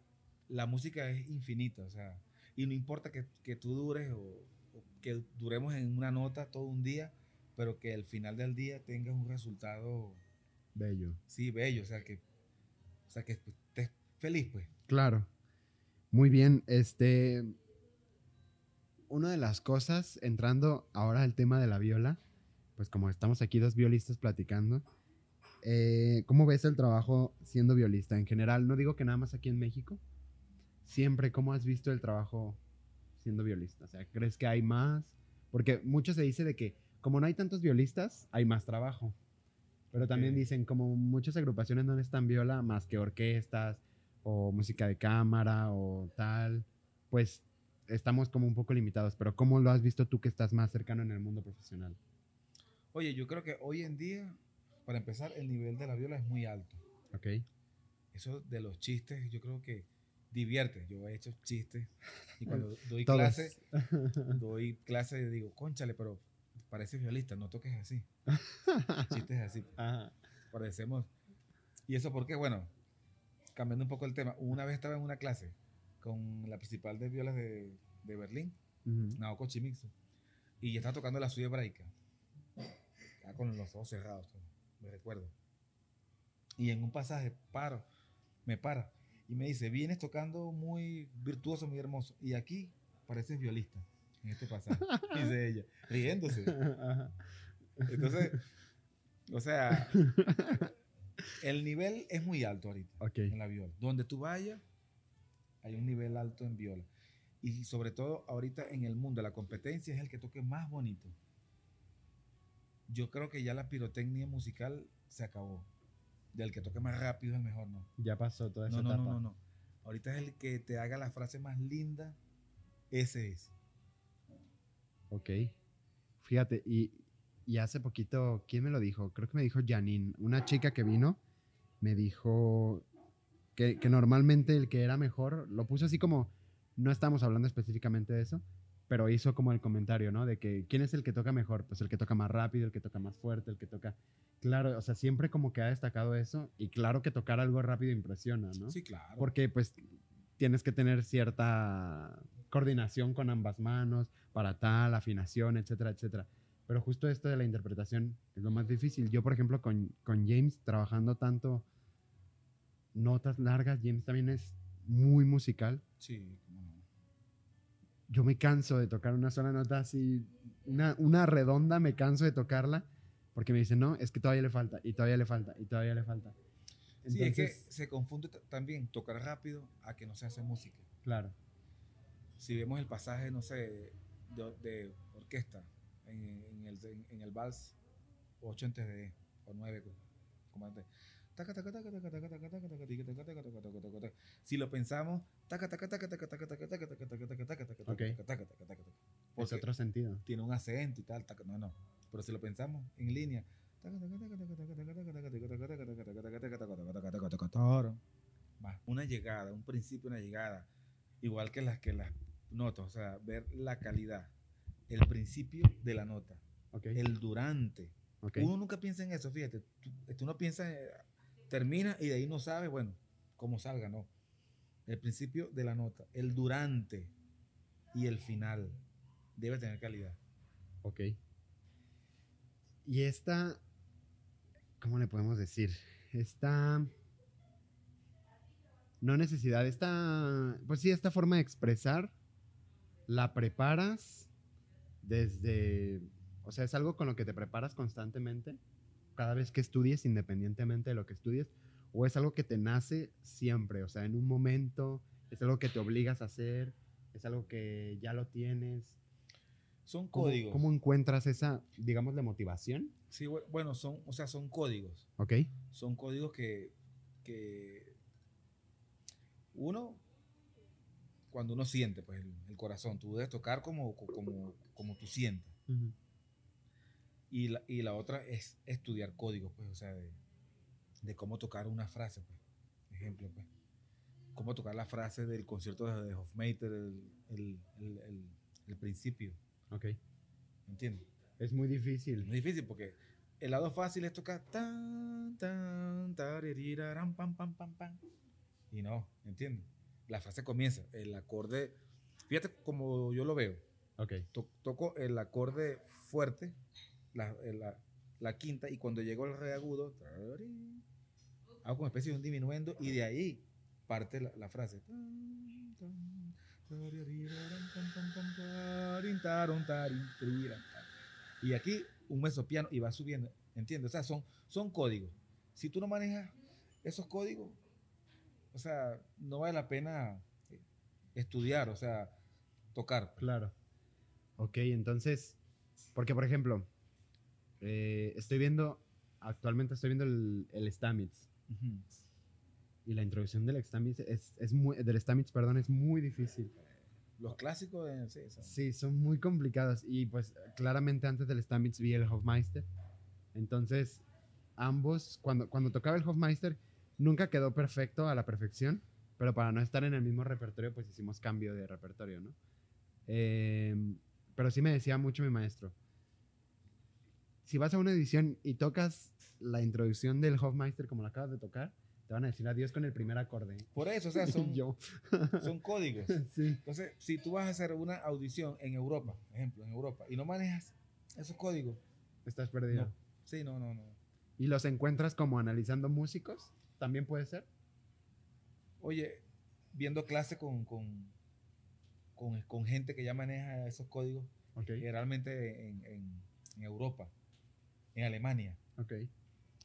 la música es infinita, o sea, y no importa que, que tú dures o, o que duremos en una nota todo un día, pero que al final del día tengas un resultado, Bello. sí, bello, o sea, que, o sea, que estés feliz, pues. Claro. Muy bien. Este. Una de las cosas, entrando ahora al tema de la viola, pues como estamos aquí dos violistas platicando, eh, ¿cómo ves el trabajo siendo violista en general? No digo que nada más aquí en México. Siempre, ¿cómo has visto el trabajo siendo violista? O sea, ¿crees que hay más? Porque mucho se dice de que como no hay tantos violistas, hay más trabajo. Pero también dicen, como muchas agrupaciones no están viola más que orquestas o música de cámara o tal, pues estamos como un poco limitados. Pero ¿cómo lo has visto tú que estás más cercano en el mundo profesional? Oye, yo creo que hoy en día, para empezar, el nivel de la viola es muy alto. ¿Ok? Eso de los chistes, yo creo que divierte. Yo he hecho chistes y cuando doy clase, doy clase y digo, conchale, pero pareces violista, no toques así. Chistes así. Ajá. parecemos. ¿Y eso porque Bueno, cambiando un poco el tema, una vez estaba en una clase con la principal de violas de, de Berlín, Ujú. Naoko Chimitsu, y estaba tocando la suya hebraica, estaba con los ojos cerrados, me recuerdo. Y en un pasaje paro, me para y me dice, vienes tocando muy virtuoso, muy hermoso, y aquí pareces violista, en este pasaje, dice ella, riéndose. Entonces, o sea, el nivel es muy alto ahorita en la viola. Donde tú vayas, hay un nivel alto en viola. Y sobre todo ahorita en el mundo, la competencia es el que toque más bonito. Yo creo que ya la pirotecnia musical se acabó. Del que toque más rápido es el mejor, ¿no? Ya pasó toda esa No, no, etapa. no, no, no. Ahorita es el que te haga la frase más linda. Ese es. Ok. Fíjate, y, y hace poquito, ¿quién me lo dijo? Creo que me dijo Janine, una chica que vino, me dijo que, que normalmente el que era mejor, lo puso así como, no estamos hablando específicamente de eso, pero hizo como el comentario, ¿no? De que, ¿quién es el que toca mejor? Pues el que toca más rápido, el que toca más fuerte, el que toca... Claro, o sea, siempre como que ha destacado eso, y claro que tocar algo rápido impresiona, ¿no? Sí, claro. Porque pues tienes que tener cierta coordinación con ambas manos para tal, afinación, etcétera, etcétera. Pero justo esto de la interpretación es lo más difícil. Yo, por ejemplo, con, con James, trabajando tanto notas largas, James también es muy musical. Sí. Yo me canso de tocar una sola nota así, una, una redonda, me canso de tocarla, porque me dicen, no, es que todavía le falta, y todavía le falta, y todavía le falta. Sí, es que Entonces, se confunde también tocar rápido a que no se hace música. claro, Si vemos el pasaje, no sé, de, de orquesta en, en el, en, en el vals 8 antes de o 9 como antes. Si lo pensamos. Tiene un acento y tal, no, no. Pero si lo pensamos en línea, más una llegada, un principio, una llegada, igual que las que las notas, o sea, ver la calidad, el principio de la nota, el durante. Uno nunca piensa en eso, fíjate, termina y de ahí no sabes, bueno, cómo salga, no. El principio de la nota, el durante y el final debe tener calidad. Ok. Y esta, ¿cómo le podemos decir? Esta, no necesidad, esta, pues sí, esta forma de expresar, la preparas desde, o sea, es algo con lo que te preparas constantemente, cada vez que estudies, independientemente de lo que estudies, o es algo que te nace siempre, o sea, en un momento, es algo que te obligas a hacer, es algo que ya lo tienes. Son ¿Cómo, códigos. ¿Cómo encuentras esa, digamos, de motivación? Sí, bu- bueno, son, o sea, son códigos. ¿Ok? Son códigos que, que uno, cuando uno siente, pues el, el corazón, tú debes tocar como, como, como tú sientas. Y la, y la otra es estudiar códigos, pues, o sea, de, de cómo tocar una frase, pues. Ejemplo, pues. Cómo tocar la frase del concierto de, Hofmeister, el, el, el, el- principio, Ok. ¿entiendes? Es muy difícil. muy difícil porque el lado fácil es tocar tan, tan, taririraram, pam, pam, pam, pam. Y no, ¿entiendes? La frase comienza, el acorde, fíjate como yo lo veo, Ok. to- toco el acorde fuerte, la, eh, la- la quinta, y cuando llego al re agudo, hago como especie de un diminuendo, y de ahí parte la, frase. Y aquí un mesopiano y va subiendo, ¿entiendes? O sea, son, son códigos. si tú no manejas esos códigos, o sea, no vale la pena eh, estudiar, o sea, tocar. Claro. Ok, entonces, porque por ejemplo, eh, estoy viendo, actualmente estoy viendo el, el Stamets. Y la introducción del Stamets es, es muy, del Stamets, perdón, es muy difícil. Los clásicos de... Sí, son- Sí, son muy complicadas. Y pues claramente antes del Stamets vi el Hofmeister. Entonces, ambos, cuando, cuando tocaba el Hofmeister, nunca quedó perfecto a la perfección. Pero para no estar en el mismo repertorio, pues hicimos cambio de repertorio, ¿no? Eh, pero sí me decía mucho mi maestro. Si vas a una edición y tocas la introducción del Hofmeister como la acabas de tocar, te van a decir adiós con el primer acorde. Por eso, o sea, son, yo, son códigos. sí, Entonces, si tú vas a hacer una audición en Europa, ejemplo, en Europa, y no manejas esos códigos, estás perdido. No. sí, no, no, no. ¿Y los encuentras como analizando músicos? ¿También puede ser? Oye, viendo clases con, con, con, con gente que ya maneja esos códigos, Ok, generalmente en, en- en Europa, en Alemania, ok.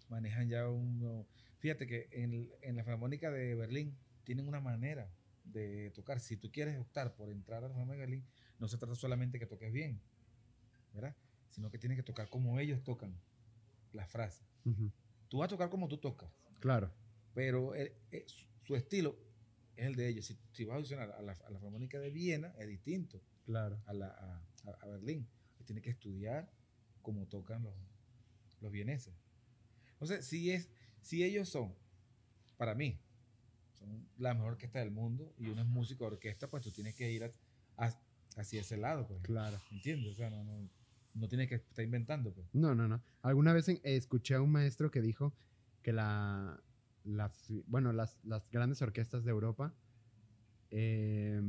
manejan ya un... Fíjate que en, en la Filarmónica de Berlín tienen una manera de tocar. Si tú quieres optar por entrar a la Filarmónica de Berlín, no se trata solamente que toques bien, ¿verdad? Sino que tienes que tocar como ellos tocan las frases. Ujú, Tú vas a tocar como tú tocas, Claro, pero el- eh, su, estilo es el de ellos. Si, si vas a audicionar a la, a la Filarmónica de Viena, es distinto claro. a, la, a, a- a Berlín. Tienes que estudiar cómo tocan los, los vieneses. Entonces, si, es, si ellos son, para mí, son la mejor orquesta del mundo y uno es músico de orquesta, pues tú tienes que ir a- a- hacia ese lado, pues. Claro. ¿Entiendes? O sea, no, no, no tienes que estar inventando, pues. No, no, no. Alguna vez en- escuché a un maestro que dijo que la, las, bueno, las, las grandes orquestas de Europa eh,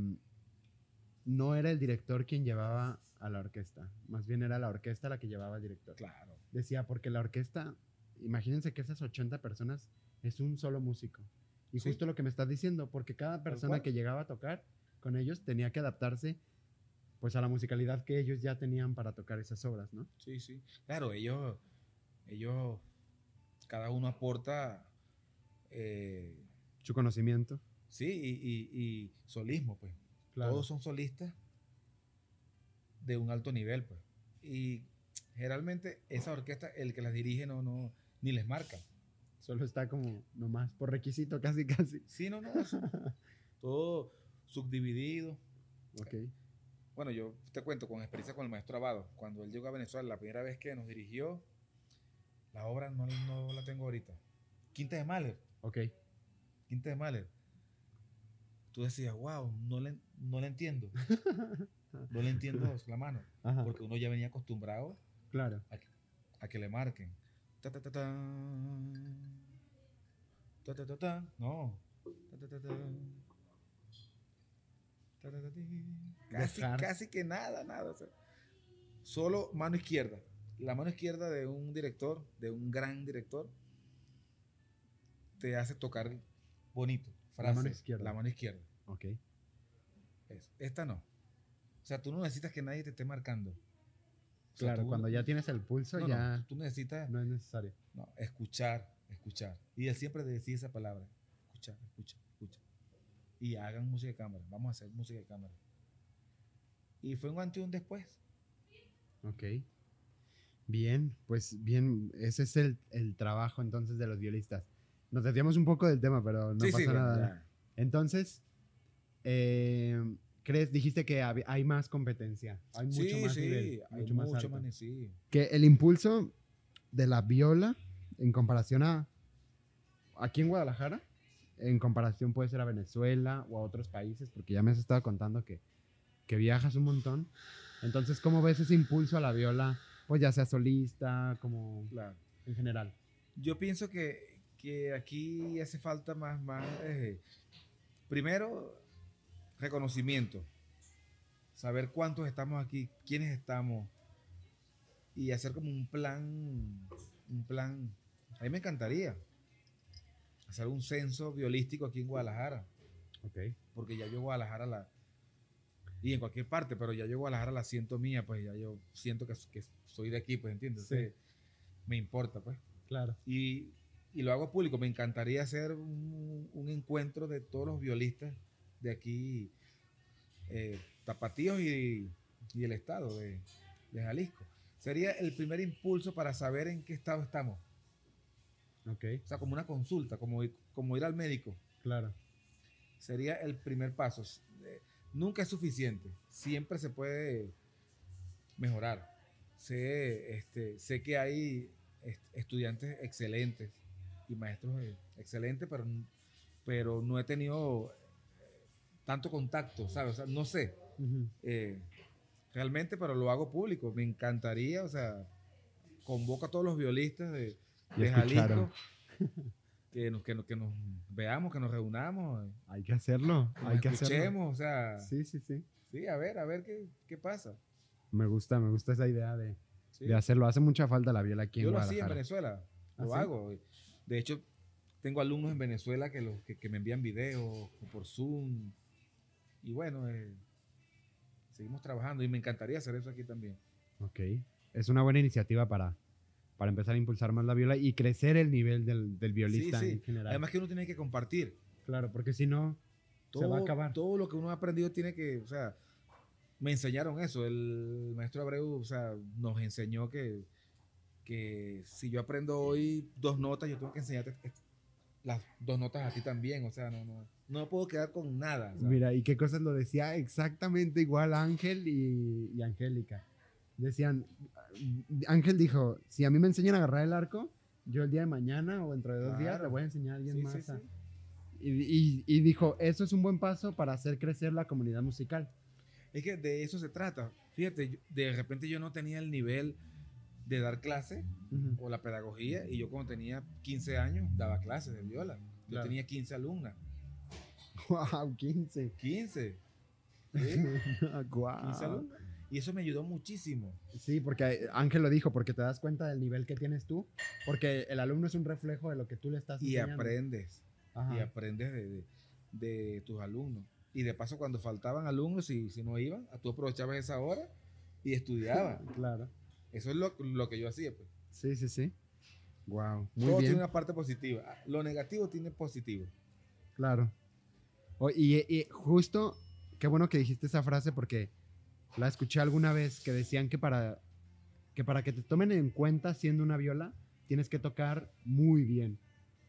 no era el director quien llevaba a la orquesta, más bien era la orquesta la que llevaba al director. Claro. Decía, porque la orquesta, imagínense que esas 80 personas es un solo músico. Y Sí. justo lo que me estás diciendo, porque cada persona que llegaba a tocar con ellos tenía que adaptarse pues a la musicalidad que ellos ya tenían para tocar esas obras, ¿no? Sí, sí. Claro, ellos, ellos, cada uno aporta, eh, Su conocimiento. sí, y, y- y solismo, pues. Todos son solistas de un alto nivel, pues. Y generalmente esa orquesta, el que las dirige no, no, ni les marca. Solo está como nomás por requisito, casi, casi. Sí, no, no. todo subdividido. Ok. Bueno, yo te cuento con experiencia con el maestro Abado. Cuando él llegó a Venezuela, la primera vez que nos dirigió, la obra no, no la tengo ahorita. Quinta de Mahler. Ok. Quinta de Mahler. Tú decías, wow, no le, no le entiendo. No le entiendo la mano. Ajá. Porque uno ya venía acostumbrado Claro. a que le marquen. Ta, ta, ta, tan. Ta, ta, ta, tan. No. Ta, ta, ta. Ta, ta, ta, ti. Casi, casi que nada, nada. o sea, solo mano izquierda. La mano izquierda de un director, de un gran director, te hace tocar bonito. La mano frase, izquierda. La mano izquierda. Ok. Esta no. O sea, tú no necesitas que nadie te esté marcando. O sea, Claro, tú- cuando ya tienes el pulso, no, no, ya tú necesitas no es necesario. no, escuchar, escuchar. Y él siempre decía esa palabra. Escuchar, escucha, escucha. Y hagan música de cámara. Vamos a hacer música de cámara. Y fue un antes y un después. Ok. Bien, pues bien, ese es el, el trabajo entonces de los violistas. Nos desviamos un poco del tema, pero no sí, pasa sí, nada. ya. Entonces, eh, ¿crees? Dijiste que hab- hay más competencia, hay mucho sí, más sí, nivel, hay mucho más más, sí. Que el impulso de la viola en comparación a aquí en Guadalajara, en comparación puede ser a Venezuela o a otros países, porque ya me has estado contando que, que viajas un montón. Entonces, ¿cómo ves ese impulso a la viola? Pues ya sea solista, como Claro. en general. Yo pienso que, que aquí hace falta más, más eh, primero, reconocimiento. Saber cuántos estamos aquí, quiénes estamos. Y hacer como un plan, un plan. A mí me encantaría hacer un censo violístico aquí en Guadalajara. Ok. Porque ya yo Guadalajara la... Y en cualquier parte, pero ya yo Guadalajara la siento mía, pues ya yo siento que, que soy de aquí, pues entiendes. Sí. Entonces, me importa, pues. Claro. Y y lo hago público. Me encantaría hacer un, un encuentro de todos los violistas de aquí, eh, Tapatíos y, y el estado de, de Jalisco. Sería el primer impulso para saber en qué estado estamos. Ok, O sea, como una consulta, como, ir- como ir al médico. claro. Sería el primer paso. Eh, Nunca es suficiente. Siempre se puede mejorar. Sé, este, sé que hay est- estudiantes excelentes y maestros eh, excelentes, pero, pero no he tenido tanto contacto, ¿sabes? O sea, no sé eh, realmente, pero lo hago público. Me encantaría, o sea, convoco a todos los violistas de. Jalisco que nos, que, nos, que nos veamos, que nos reunamos, Hay que hacerlo, nos hay que hacerlo. escuchemos, o sea, sí. Sí, sí, sí. a ver, a ver qué, qué pasa. Me gusta, me gusta esa idea de, Sí. de hacerlo. Hace mucha falta la viola aquí Yo en lo hacía en Guadalajara. Venezuela, ¿Ah, lo sí? hago. De hecho, tengo alumnos en Venezuela que, los, que, que me envían videos por Zoom. Y bueno, eh, seguimos trabajando y me encantaría hacer eso aquí también. Ok. Es una buena iniciativa para, para empezar a impulsar más la viola y crecer el nivel del, del violista sí. en general. Además que uno tiene que compartir. claro, porque si no, se va a acabar. Todo lo que uno ha aprendido tiene que, o sea, me enseñaron eso. El maestro Abreu, o sea, nos enseñó que, que si yo aprendo hoy dos notas, yo tengo que enseñarte las dos notas a ti también. O sea, no, no, no me puedo quedar con nada. Mira, y qué cosas lo decía exactamente igual Ángel y, y Angélica. Decían, Ángel dijo, si a mí me enseñan a agarrar el arco, yo el día de mañana o dentro de dos días le voy a enseñar a alguien sí, más. sí, sí. a-". Y, y- y dijo, eso es un buen paso para hacer crecer la comunidad musical. Es que de eso se trata. Fíjate, de repente yo no tenía el nivel de dar clase o la pedagogía y yo cuando tenía 15 años daba clases de viola. Yo Claro. tenía 15 alumnas. Wow, 15. 15. ¿sí? Guau. 15 alumnas. Y eso me ayudó muchísimo. Sí, porque Ángel lo dijo, porque te das cuenta del nivel que tienes tú, porque el alumno es un reflejo de lo que tú le estás Y enseñando. aprendes. Ajá, Y aprendes de, de- de tus alumnos. Y de paso, cuando faltaban alumnos, y si no iban, tú aprovechabas esa hora y estudiabas. Claro. Eso es lo, lo que yo hacía. Pues. Sí, sí, sí. Wow, muy Todo bien. tiene una parte positiva. Lo negativo tiene positivo. Claro. O- y, y justo, qué bueno que dijiste esa frase porque la escuché alguna vez que decían que para que para que te tomen en cuenta siendo una viola, tienes que tocar muy bien.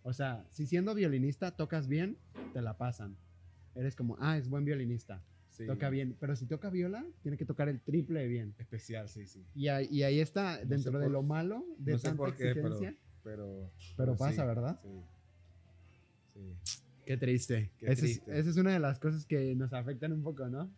O sea, si siendo violinista tocas bien, te la pasan. Eres como, ah, es buen violinista, Sí. toca bien. Pero si toca viola, tiene que tocar el triple de bien. Especial, sí, sí. Y ahí, y ahí está, sé dentro de por- lo malo de no sé tanta por qué, pero- exigencia. Pero, Pero sí, pasa, ¿verdad? Sí. Sí. Qué triste. Qué Esa es- triste. esa es una de las cosas que nos afectan un poco, ¿no?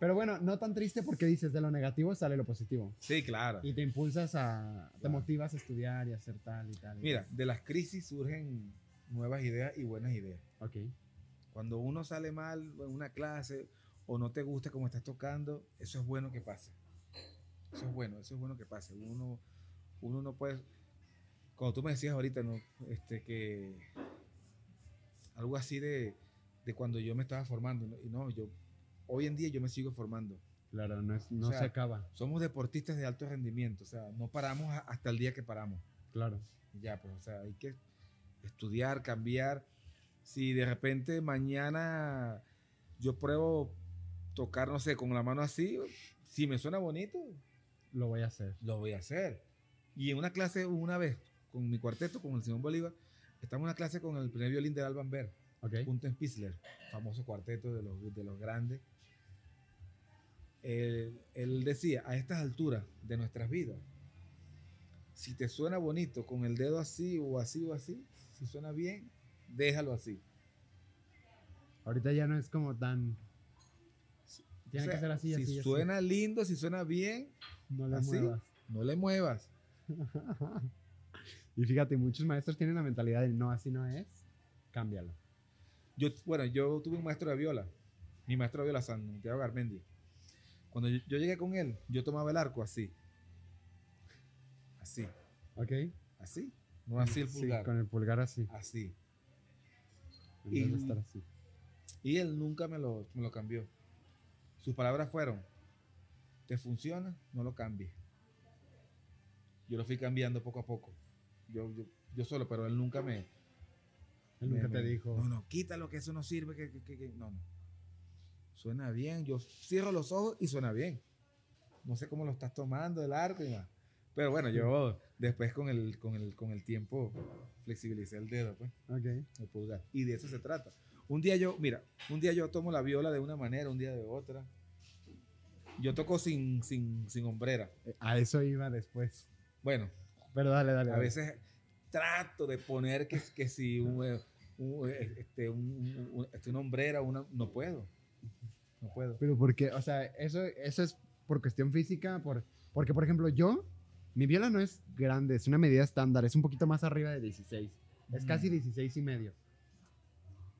Pero bueno, no tan triste porque dices de lo negativo sale lo positivo. Sí, claro. Y te impulsas a. Te motivas a estudiar y a hacer tal y tal. y Mira, de las crisis surgen nuevas ideas y buenas ideas. Ok. Cuando uno sale mal en una clase o no te gusta cómo estás tocando, eso es bueno que pase. Eso es bueno, eso es bueno que pase. Uno, uno no puede. Como tú me decías ahorita, ¿no? Este, que. Algo así de, de cuando yo me estaba formando. ¿no? Y no, yo. Hoy en día yo me sigo formando. Claro, no, es- no O sea, se acaba. Somos deportistas de alto rendimiento. O sea, no paramos a- hasta el día que paramos. Claro. Y Ya, pues, o sea, hay que estudiar, cambiar. Si de repente mañana yo pruebo tocar, no sé, con la mano así, si me suena bonito, Lo voy a hacer. lo voy a hacer. Y en una clase, una vez, con mi cuarteto, con el Simón Bolívar, estamos en una clase con el primer violín de Alban Ver, Ok. Punten Spitzler, famoso cuarteto de los, de los grandes. Él, él decía, a estas alturas de nuestras vidas, si te suena bonito con el dedo así o así o así, si suena bien, déjalo así. Ahorita ya no es como tan. Tiene O sea, que ser así, si así. así. suena lindo, si suena bien, No le así. muevas. no le muevas. y fíjate, muchos maestros tienen la mentalidad de no, así no es. Cámbialo. Yo, bueno, yo tuve un maestro de viola, mi maestro de viola, Santiago Garmendi. Cuando yo, yo llegué con él, yo tomaba el arco así. Así, ¿Ok? así. No así el Sí, pulgar. con el pulgar así. Así. Y- estar así. Y él nunca me lo, me lo cambió. Sus palabras fueron, ¿te funciona? No lo cambies. Yo lo fui cambiando poco a poco. Yo, yo yo solo, pero él nunca me... Él me- nunca te me- dijo. No, no, quítalo, que eso no sirve, que, que- que- que-". No, no. Suena bien, yo cierro los ojos y suena bien. No sé cómo lo estás tomando el arco y más. Pero bueno, yo después con el, con el, con el tiempo flexibilicé el dedo, pues, Ok. el pulgar. Y de eso se trata. Un día yo, mira, un día yo tomo la viola de una manera, un día de otra. Yo toco sin, sin, sin hombrera. Eh, A eso iba después. Bueno, Pero dale, dale. a dale. veces trato de poner que, que si un, eh, un, eh, este, un- este, una hombrera, una, no puedo. No puedo. Pero porque, o sea, eso, eso es por cuestión física, por, porque, por ejemplo, yo, mi viola no es grande, es una medida estándar, es un poquito más arriba de 16. Es casi Mm. 16 y medio.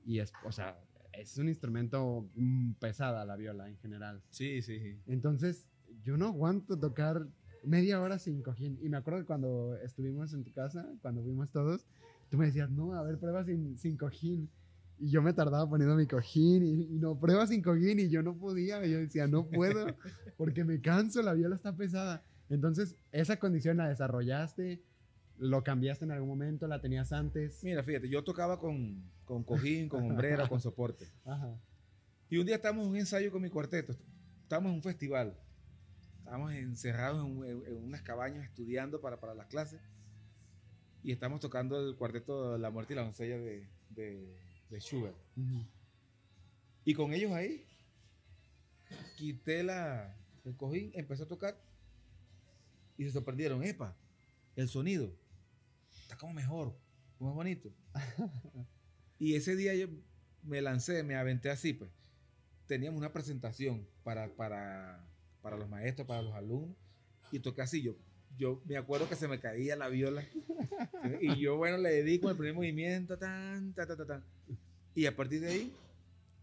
Y es, o sea, es un instrumento mm, pesada la viola en general. Sí, sí, sí. Entonces, yo no aguanto tocar media hora sin cojín. Y me acuerdo que cuando estuvimos en tu casa, cuando fuimos todos, tú me decías, no, a ver, prueba sin, sin cojín. Y yo me tardaba poniendo mi cojín y, y no, prueba sin cojín y yo no podía. Y yo decía, no puedo porque me canso, la viola está pesada. Entonces, esa condición la desarrollaste, lo cambiaste en algún momento, la tenías antes. Mira, fíjate, yo tocaba con, con cojín, con hombrera, con soporte. Ajá. Y un día estábamos en un ensayo con mi cuarteto. Estábamos en un festival. Estábamos encerrados en, unas cabañas estudiando para, para las clases. Y estamos tocando el cuarteto La Muerte y la Doncella de, de, de Schubert. Ujú. Y con ellos ahí, quité la, el cojín, empecé a tocar. Y se sorprendieron. ¡Epa! El sonido. Está como mejor, más bonito. y ese día yo me lancé, me aventé así, pues. Teníamos una presentación para, para, para los maestros, para los alumnos. Y toqué así. Yo, yo me acuerdo que se me caía la viola. y yo, bueno, le dedico el primer movimiento. Tan, tan, tan, tan. Y a partir de ahí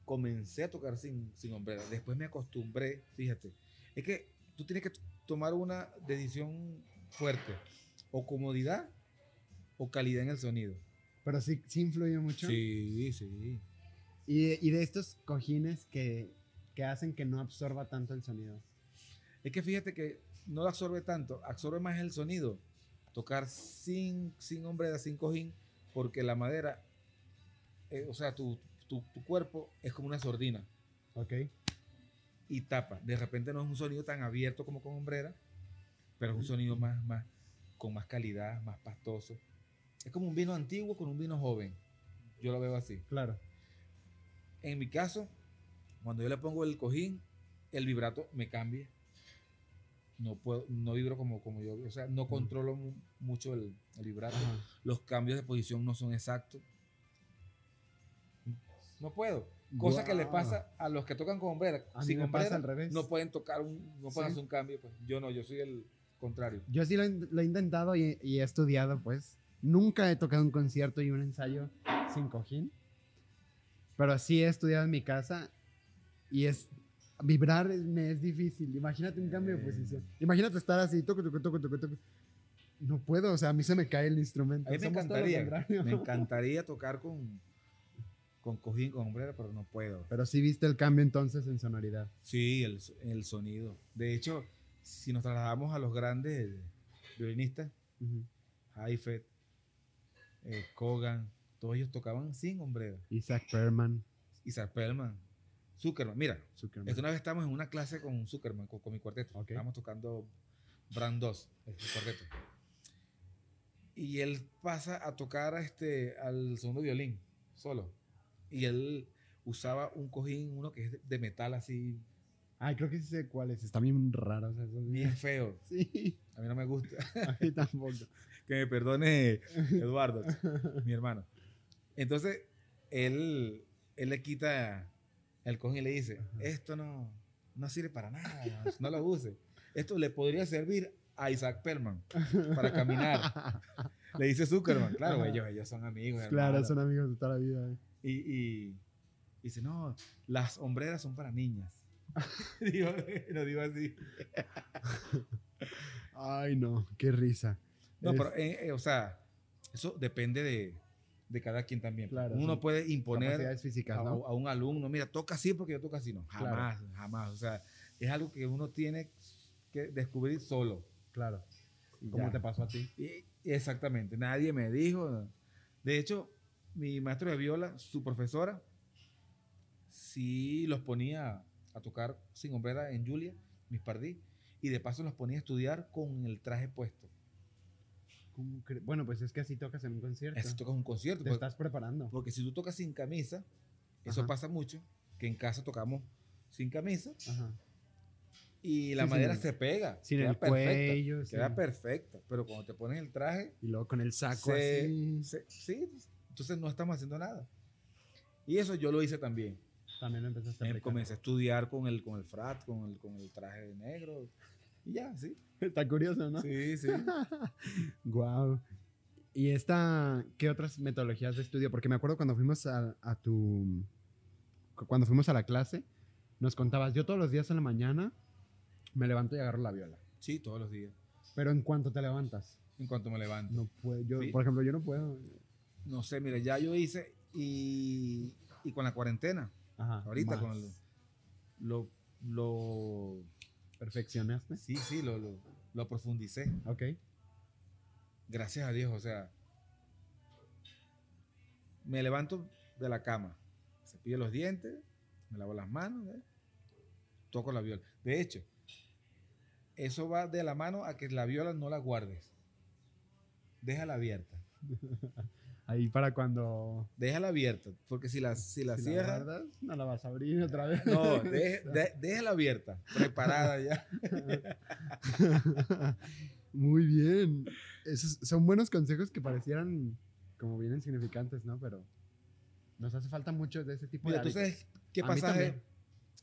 comencé a tocar sin, sin hombrera. Después me acostumbré, fíjate. Es que tú tienes que tomar una decisión fuerte. O comodidad o calidad en el sonido. Pero sí, sí influye mucho. Sí, sí. Y, de- y de estos cojines que, que hacen que no absorba tanto el sonido. Es que fíjate que no lo absorbe tanto, absorbe más el sonido. Tocar sin, sin hombrera, sin cojín, porque la madera, eh, o sea, tu, tu, tu cuerpo es como una sordina. ¿Ok? y tapa. De repente no es un sonido tan abierto como con hombrera, pero es un sonido más, más, con más calidad, más pastoso. Es como un vino antiguo con un vino joven. Yo lo veo así. Claro. En mi caso, cuando yo le pongo el cojín, el vibrato me cambia. No puedo, no vibro como, como yo, o sea, no controlo mu- mucho el, el vibrato. Ajá. Los cambios de posición no son exactos. No puedo. Cosa que le pasa a los que tocan con me pasa hombrera, al revés. no pueden tocar un, no pueden Sí. hacer un cambio. pues. Yo no, yo soy el contrario. Yo sí lo, he- lo he intentado y, y he estudiado, pues. Nunca he tocado un concierto y un ensayo sin cojín. Pero sí he estudiado en mi casa y es... Vibrar es- me es difícil. Imagínate un cambio de posición. Imagínate estar así, toco, toco, toco, toco, toco. No puedo, o sea, a mí se me cae el instrumento. A mí me encantaría, me encantaría tocar con, con cojín, con hombrera, pero no puedo. Pero sí viste el cambio entonces en sonoridad. Sí, el, el sonido. De hecho, si nos trasladamos a los grandes violinistas. Heifetz, eh, Kogan, todos ellos tocaban sin hombrera. Isaac Perman. Isaac Perlman, Zuckerman. Mira, Zuckerman. una vez estamos en una clase con Zuckerman, con, con mi cuarteto. Ok. Estábamos tocando Brand 2, el cuarteto. Y él pasa a tocar a este, al segundo violín, solo. Y él usaba un cojín, uno que es de- metal así, Ay, creo que sí sé cuál es. Está bien raro. o sea, eso- bien feo. Sí, A mí no me gusta. a mí tampoco. que me perdone Eduardo, mi hermano. Entonces, él, él le quita el cojín y le dice, esto no, no sirve para nada, no lo use. Esto le podría servir a Isaac Perlman para caminar. Le dice Zuckerman, claro, ellos, ellos son amigos. claro, son amigos de toda la vida. eh. Y, y dice, no, las hombreras son para niñas. digo, lo digo así. Ay, no, qué risa. No, Es- pero, eh, eh, o sea, eso depende de, de cada quien también. Claro, Uno sí. puede imponer físicas, a, ¿no? a un alumno, mira, toca así porque yo toco así. No, Claro. jamás, jamás. O sea, es algo que uno tiene que descubrir solo. Claro. Y ¿Cómo ya. te pasó a ti? Y Exactamente, nadie me dijo. De hecho, mi maestro de viola, su profesora, sí los ponía a tocar sin hombrera en Julia, mis pardí, y de paso los ponía a estudiar con el traje puesto. ¿Cómo Bueno, pues es que así tocas en un concierto. Así tocas un concierto. Te porque- estás preparando. Porque si tú tocas sin camisa, eso Ajá. pasa mucho, que en casa tocamos sin camisa Ajá. y la Sí, sin madera el- se pega. Sin queda el perfecta, cuello. Queda sí. perfecta. Pero cuando te pones el traje, Y luego con el saco se- así. se- sí, entonces no estamos haciendo nada. Y eso yo lo hice también. También lo empezaste a comencé a estudiar con el, con el frat, con el, con el traje negro. Y ya, sí. Está curioso, ¿no? Sí, sí. Guau. ¿Y esta, qué otras metodologías de estudio? Porque me acuerdo cuando fuimos a, a tu, cu- cuando fuimos a la clase, nos contabas, yo todos los días en la mañana me levanto y agarro la viola. Sí, todos los días. Pero en cuanto te levantas, En cuanto me levanto. no puedo, yo, Sí. por ejemplo, yo no puedo. No sé, mire, ya yo hice y, y con la cuarentena, Ajá, ahorita más. con el, lo, lo, ¿Perfeccionaste? sí, sí, lo, lo, lo profundicé. Ok. Gracias a Dios, o sea, me levanto de la cama, cepillo los dientes, me lavo las manos, ¿eh? toco la viola. De hecho, eso va de la mano a que la viola no la guardes. Déjala abierta. Ahí para cuando Déjala abierta, porque si la, si la si cierras, guardas, no la vas a abrir otra vez. no, de- de- déjala abierta, preparada ya. Muy bien. Esos son buenos consejos que parecieran como bien insignificantes, ¿no? Pero nos hace falta mucho de ese tipo Mira, de ¿tú hábitos. sabes qué pasaje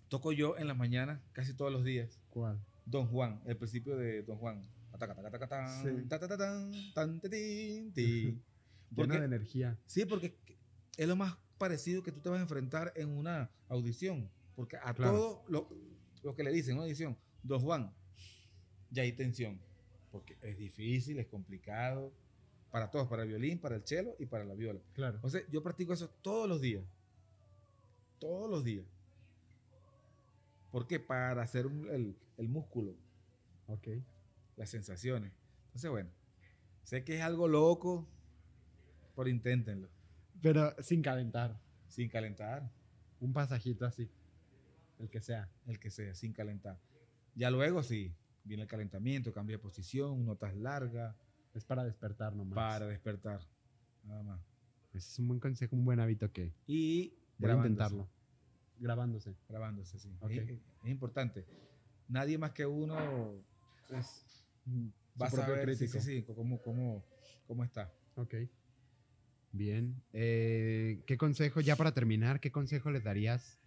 toco yo en las mañanas, casi todos los días? ¿Cuál? Don Juan, el principio de Don Juan. Sí. Lleno Porque- de energía. Sí, porque es lo más parecido que tú te vas a enfrentar en una audición. Porque a Claro. todo lo, lo que le dicen en una audición, Don Juan, ya hay tensión. Porque es difícil, es complicado. Para todos, para el violín, para el cello y para la viola. Claro. Entonces, yo practico eso todos los días. Todos los días. ¿Por qué? Para hacer un- el, el músculo, Ok. las sensaciones. Entonces, bueno, sé que es algo loco, pero inténtenlo, Pero sin calentar. sin calentar, Un pasajito así. El que sea. el que sea, sin calentar. Ya luego sí, viene el calentamiento, cambio de posición, notas largas, Es para despertar nomás. para despertar, nada más. Ese es un buen consejo, un buen hábito que Y voy a intentarlo. Grabándose. Grabándose, sí. Es, es importante. Nadie más que uno Es va a saber sí, sí, sí, cómo, cómo, cómo está. Ok. Bien. Eh, ¿Qué consejo, ya para terminar, qué consejo les darías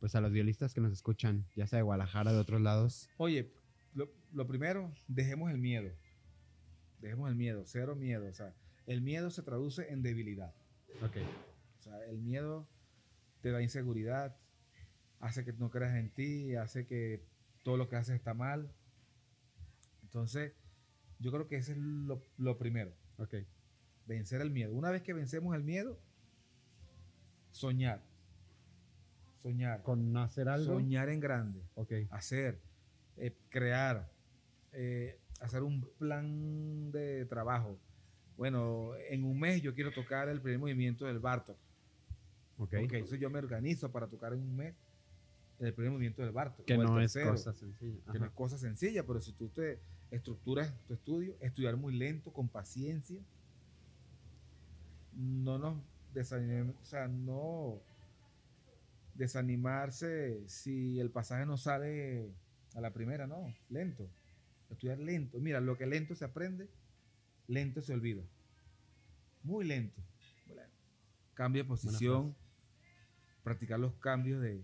pues a los violistas que nos escuchan, ya sea de Guadalajara, de otros lados? Oye, lo, lo primero, dejemos el miedo. Dejemos el miedo, cero miedo. O sea, el miedo se traduce en debilidad. Ok. O sea, el miedo te da inseguridad, hace que no creas en ti, hace que todo lo que haces está mal. Entonces, yo creo que ese es lo, lo primero, Ok. Vencer el miedo. Una vez que vencemos el miedo, soñar. Soñar. Con hacer algo. Soñar en grande. Ok. hacer, eh, crear, eh, hacer un plan de trabajo. Bueno, en un mes yo quiero tocar el primer movimiento del Bartok. Ok. Ok, entonces yo me organizo para tocar en un mes el primer movimiento del Bartok. Que no es cosa sencilla. Que no es cosa sencilla, pero si tú te estructuras tu estudio, estudiar muy lento, con paciencia, no nos desanimemos, o sea, no desanimarse si el pasaje no sale a la primera, no, lento. Estudiar lento. Mira, lo que lento se aprende, lento se olvida. Muy lento. muy lento. Cambio de posición, practicar los cambios de,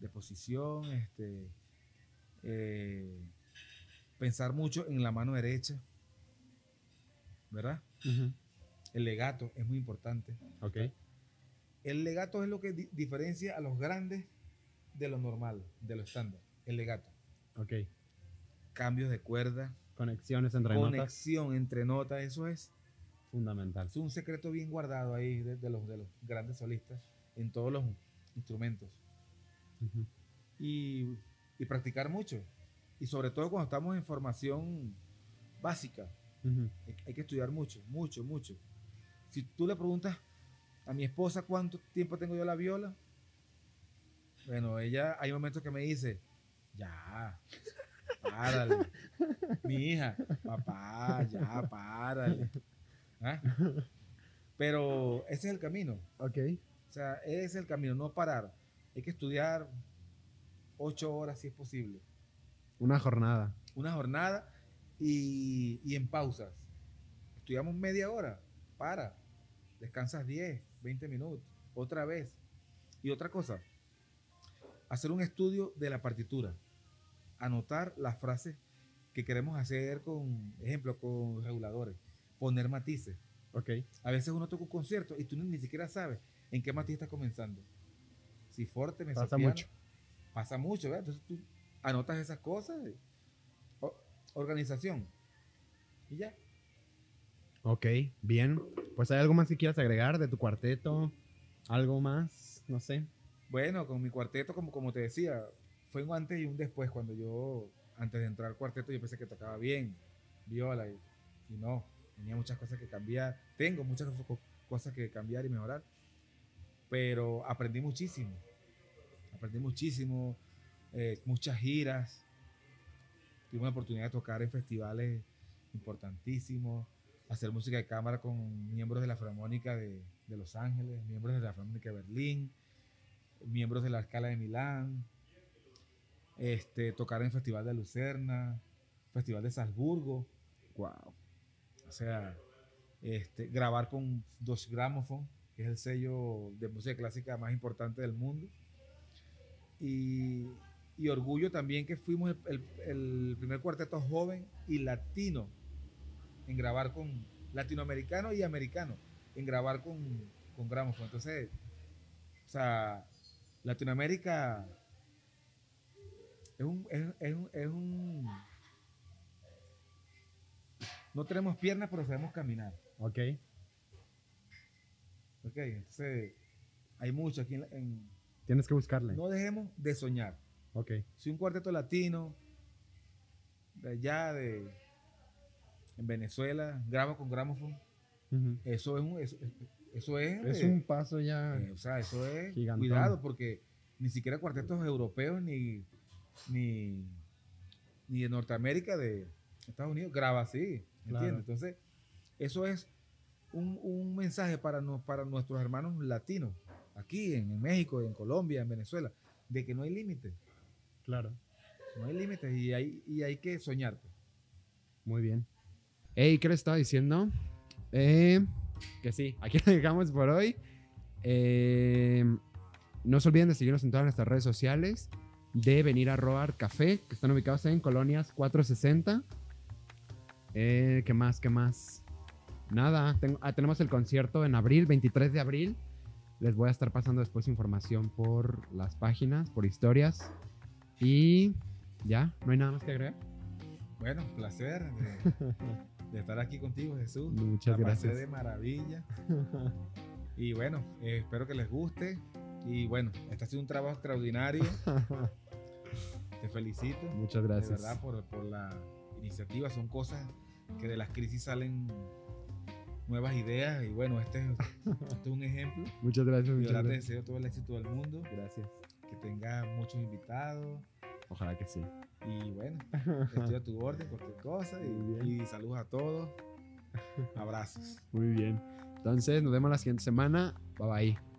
de posición, este, eh, pensar mucho en la mano derecha, ¿verdad? El legato es muy importante. Ok. El legato es lo que di- diferencia a los grandes de lo normal, de lo estándar. El legato. Ok. Cambios de cuerda, Conexiones entre notas. conexión entre notas, eso es, Fundamental. es un secreto bien guardado ahí de, de los, de los grandes solistas en todos los instrumentos. Y, y practicar mucho. Y sobre todo cuando estamos en formación básica, hay que estudiar mucho, mucho, mucho. Si tú le preguntas a mi esposa cuánto tiempo tengo yo la viola, bueno, ella hay momentos que me dice, ya, párale. mi hija, papá, ya, párale. ¿Ah? Pero ese es el camino. Ok. O sea, ese es el camino, no parar. Hay que estudiar ocho horas si es posible. Una jornada. Una jornada y, y en pausas. Estudiamos media hora, para. Descansas 10, 20 minutos, otra vez. Y otra cosa, hacer un estudio de la partitura. Anotar las frases que queremos hacer con, ejemplo, con reguladores. Poner matices. Ok. A veces uno toca un concierto y tú ni, ni siquiera sabes en qué matiz está comenzando. Si forte, Pasa mezzopiano, mucho. Pasa mucho, ¿verdad? Entonces tú anotas esas cosas. organización. Y ya. Ok, bien. Pues hay algo más que quieras agregar de tu cuarteto, algo más, no sé. Bueno, con mi cuarteto, como, como te decía, fue un antes y un después. Cuando yo, antes de entrar al cuarteto, yo pensé que tocaba bien, viola, y, no. Tenía muchas cosas que cambiar. Tengo muchas co- cosas que cambiar y mejorar. Pero aprendí muchísimo. Aprendí muchísimo. eh, muchas giras. Tuve la oportunidad de tocar en festivales importantísimos. Hacer música de cámara con miembros de la Filarmónica de, de Los Ángeles, miembros de la Filarmónica de Berlín, miembros de la Escala de Milán, este, tocar en Festival de Lucerna, Festival de Salzburgo, Wow. o sea, este, grabar con Dos Gramophone, que es el sello de música clásica más importante del mundo. Y, y orgullo también que fuimos el, el- el primer cuarteto joven y latino en grabar con latinoamericano y americano, en grabar con, con Gramophone. Entonces, o sea, Latinoamérica es un, es, es un, es un- No tenemos piernas, pero sabemos caminar. Ok. ¿ok? Entonces, hay mucho aquí en, en- Tienes que buscarle. No dejemos de soñar. Ok. Si un cuarteto latino de allá, de en Venezuela, graba con gramophone, eso es un... Eso, eso es... Es eh, un paso ya. Eh, o sea, eso es Gigantón. cuidado porque ni siquiera cuartetos europeos ni, ni, ni de Norteamérica, de Estados Unidos, graba así. ¿me Claro. ¿Entiendes? Entonces, eso es un, un mensaje para, nos- para nuestros hermanos latinos, aquí en, en México, en Colombia, en Venezuela, de que no hay límites. Claro. No hay límites y hay, y hay que soñar. pues. Muy bien. Hey, ¿qué les estaba diciendo? Eh, que sí, aquí lo dejamos por hoy. Eh, no se olviden de seguirnos en todas nuestras redes sociales, de venir a robar café, que están ubicados en Colonias 460. Eh, ¿Qué más? ¿Qué más? Nada, tengo- ah, tenemos el concierto en abril, 23 de abril. Les voy a estar pasando después información por las páginas, por historias. Y ya, no hay nada más que agregar. Bueno, placer de, de estar aquí contigo, Jesús. Muchas La pasé gracias. de maravilla. Y bueno, eh, espero que les guste. Y bueno, este ha sido un trabajo extraordinario. Te felicito. Muchas De gracias. verdad por, por la iniciativa. Son cosas que de las crisis salen nuevas ideas. Y bueno, este es, este es un ejemplo. Muchas gracias. Y de Muchas te gracias. deseo todo el éxito del mundo. Gracias. Que tenga muchos invitados. Ojalá que sí. Y bueno, estoy a tu orden, cualquier cosa. Y, y saludos a todos. Abrazos. Muy bien. Entonces, nos vemos la siguiente semana. Bye bye.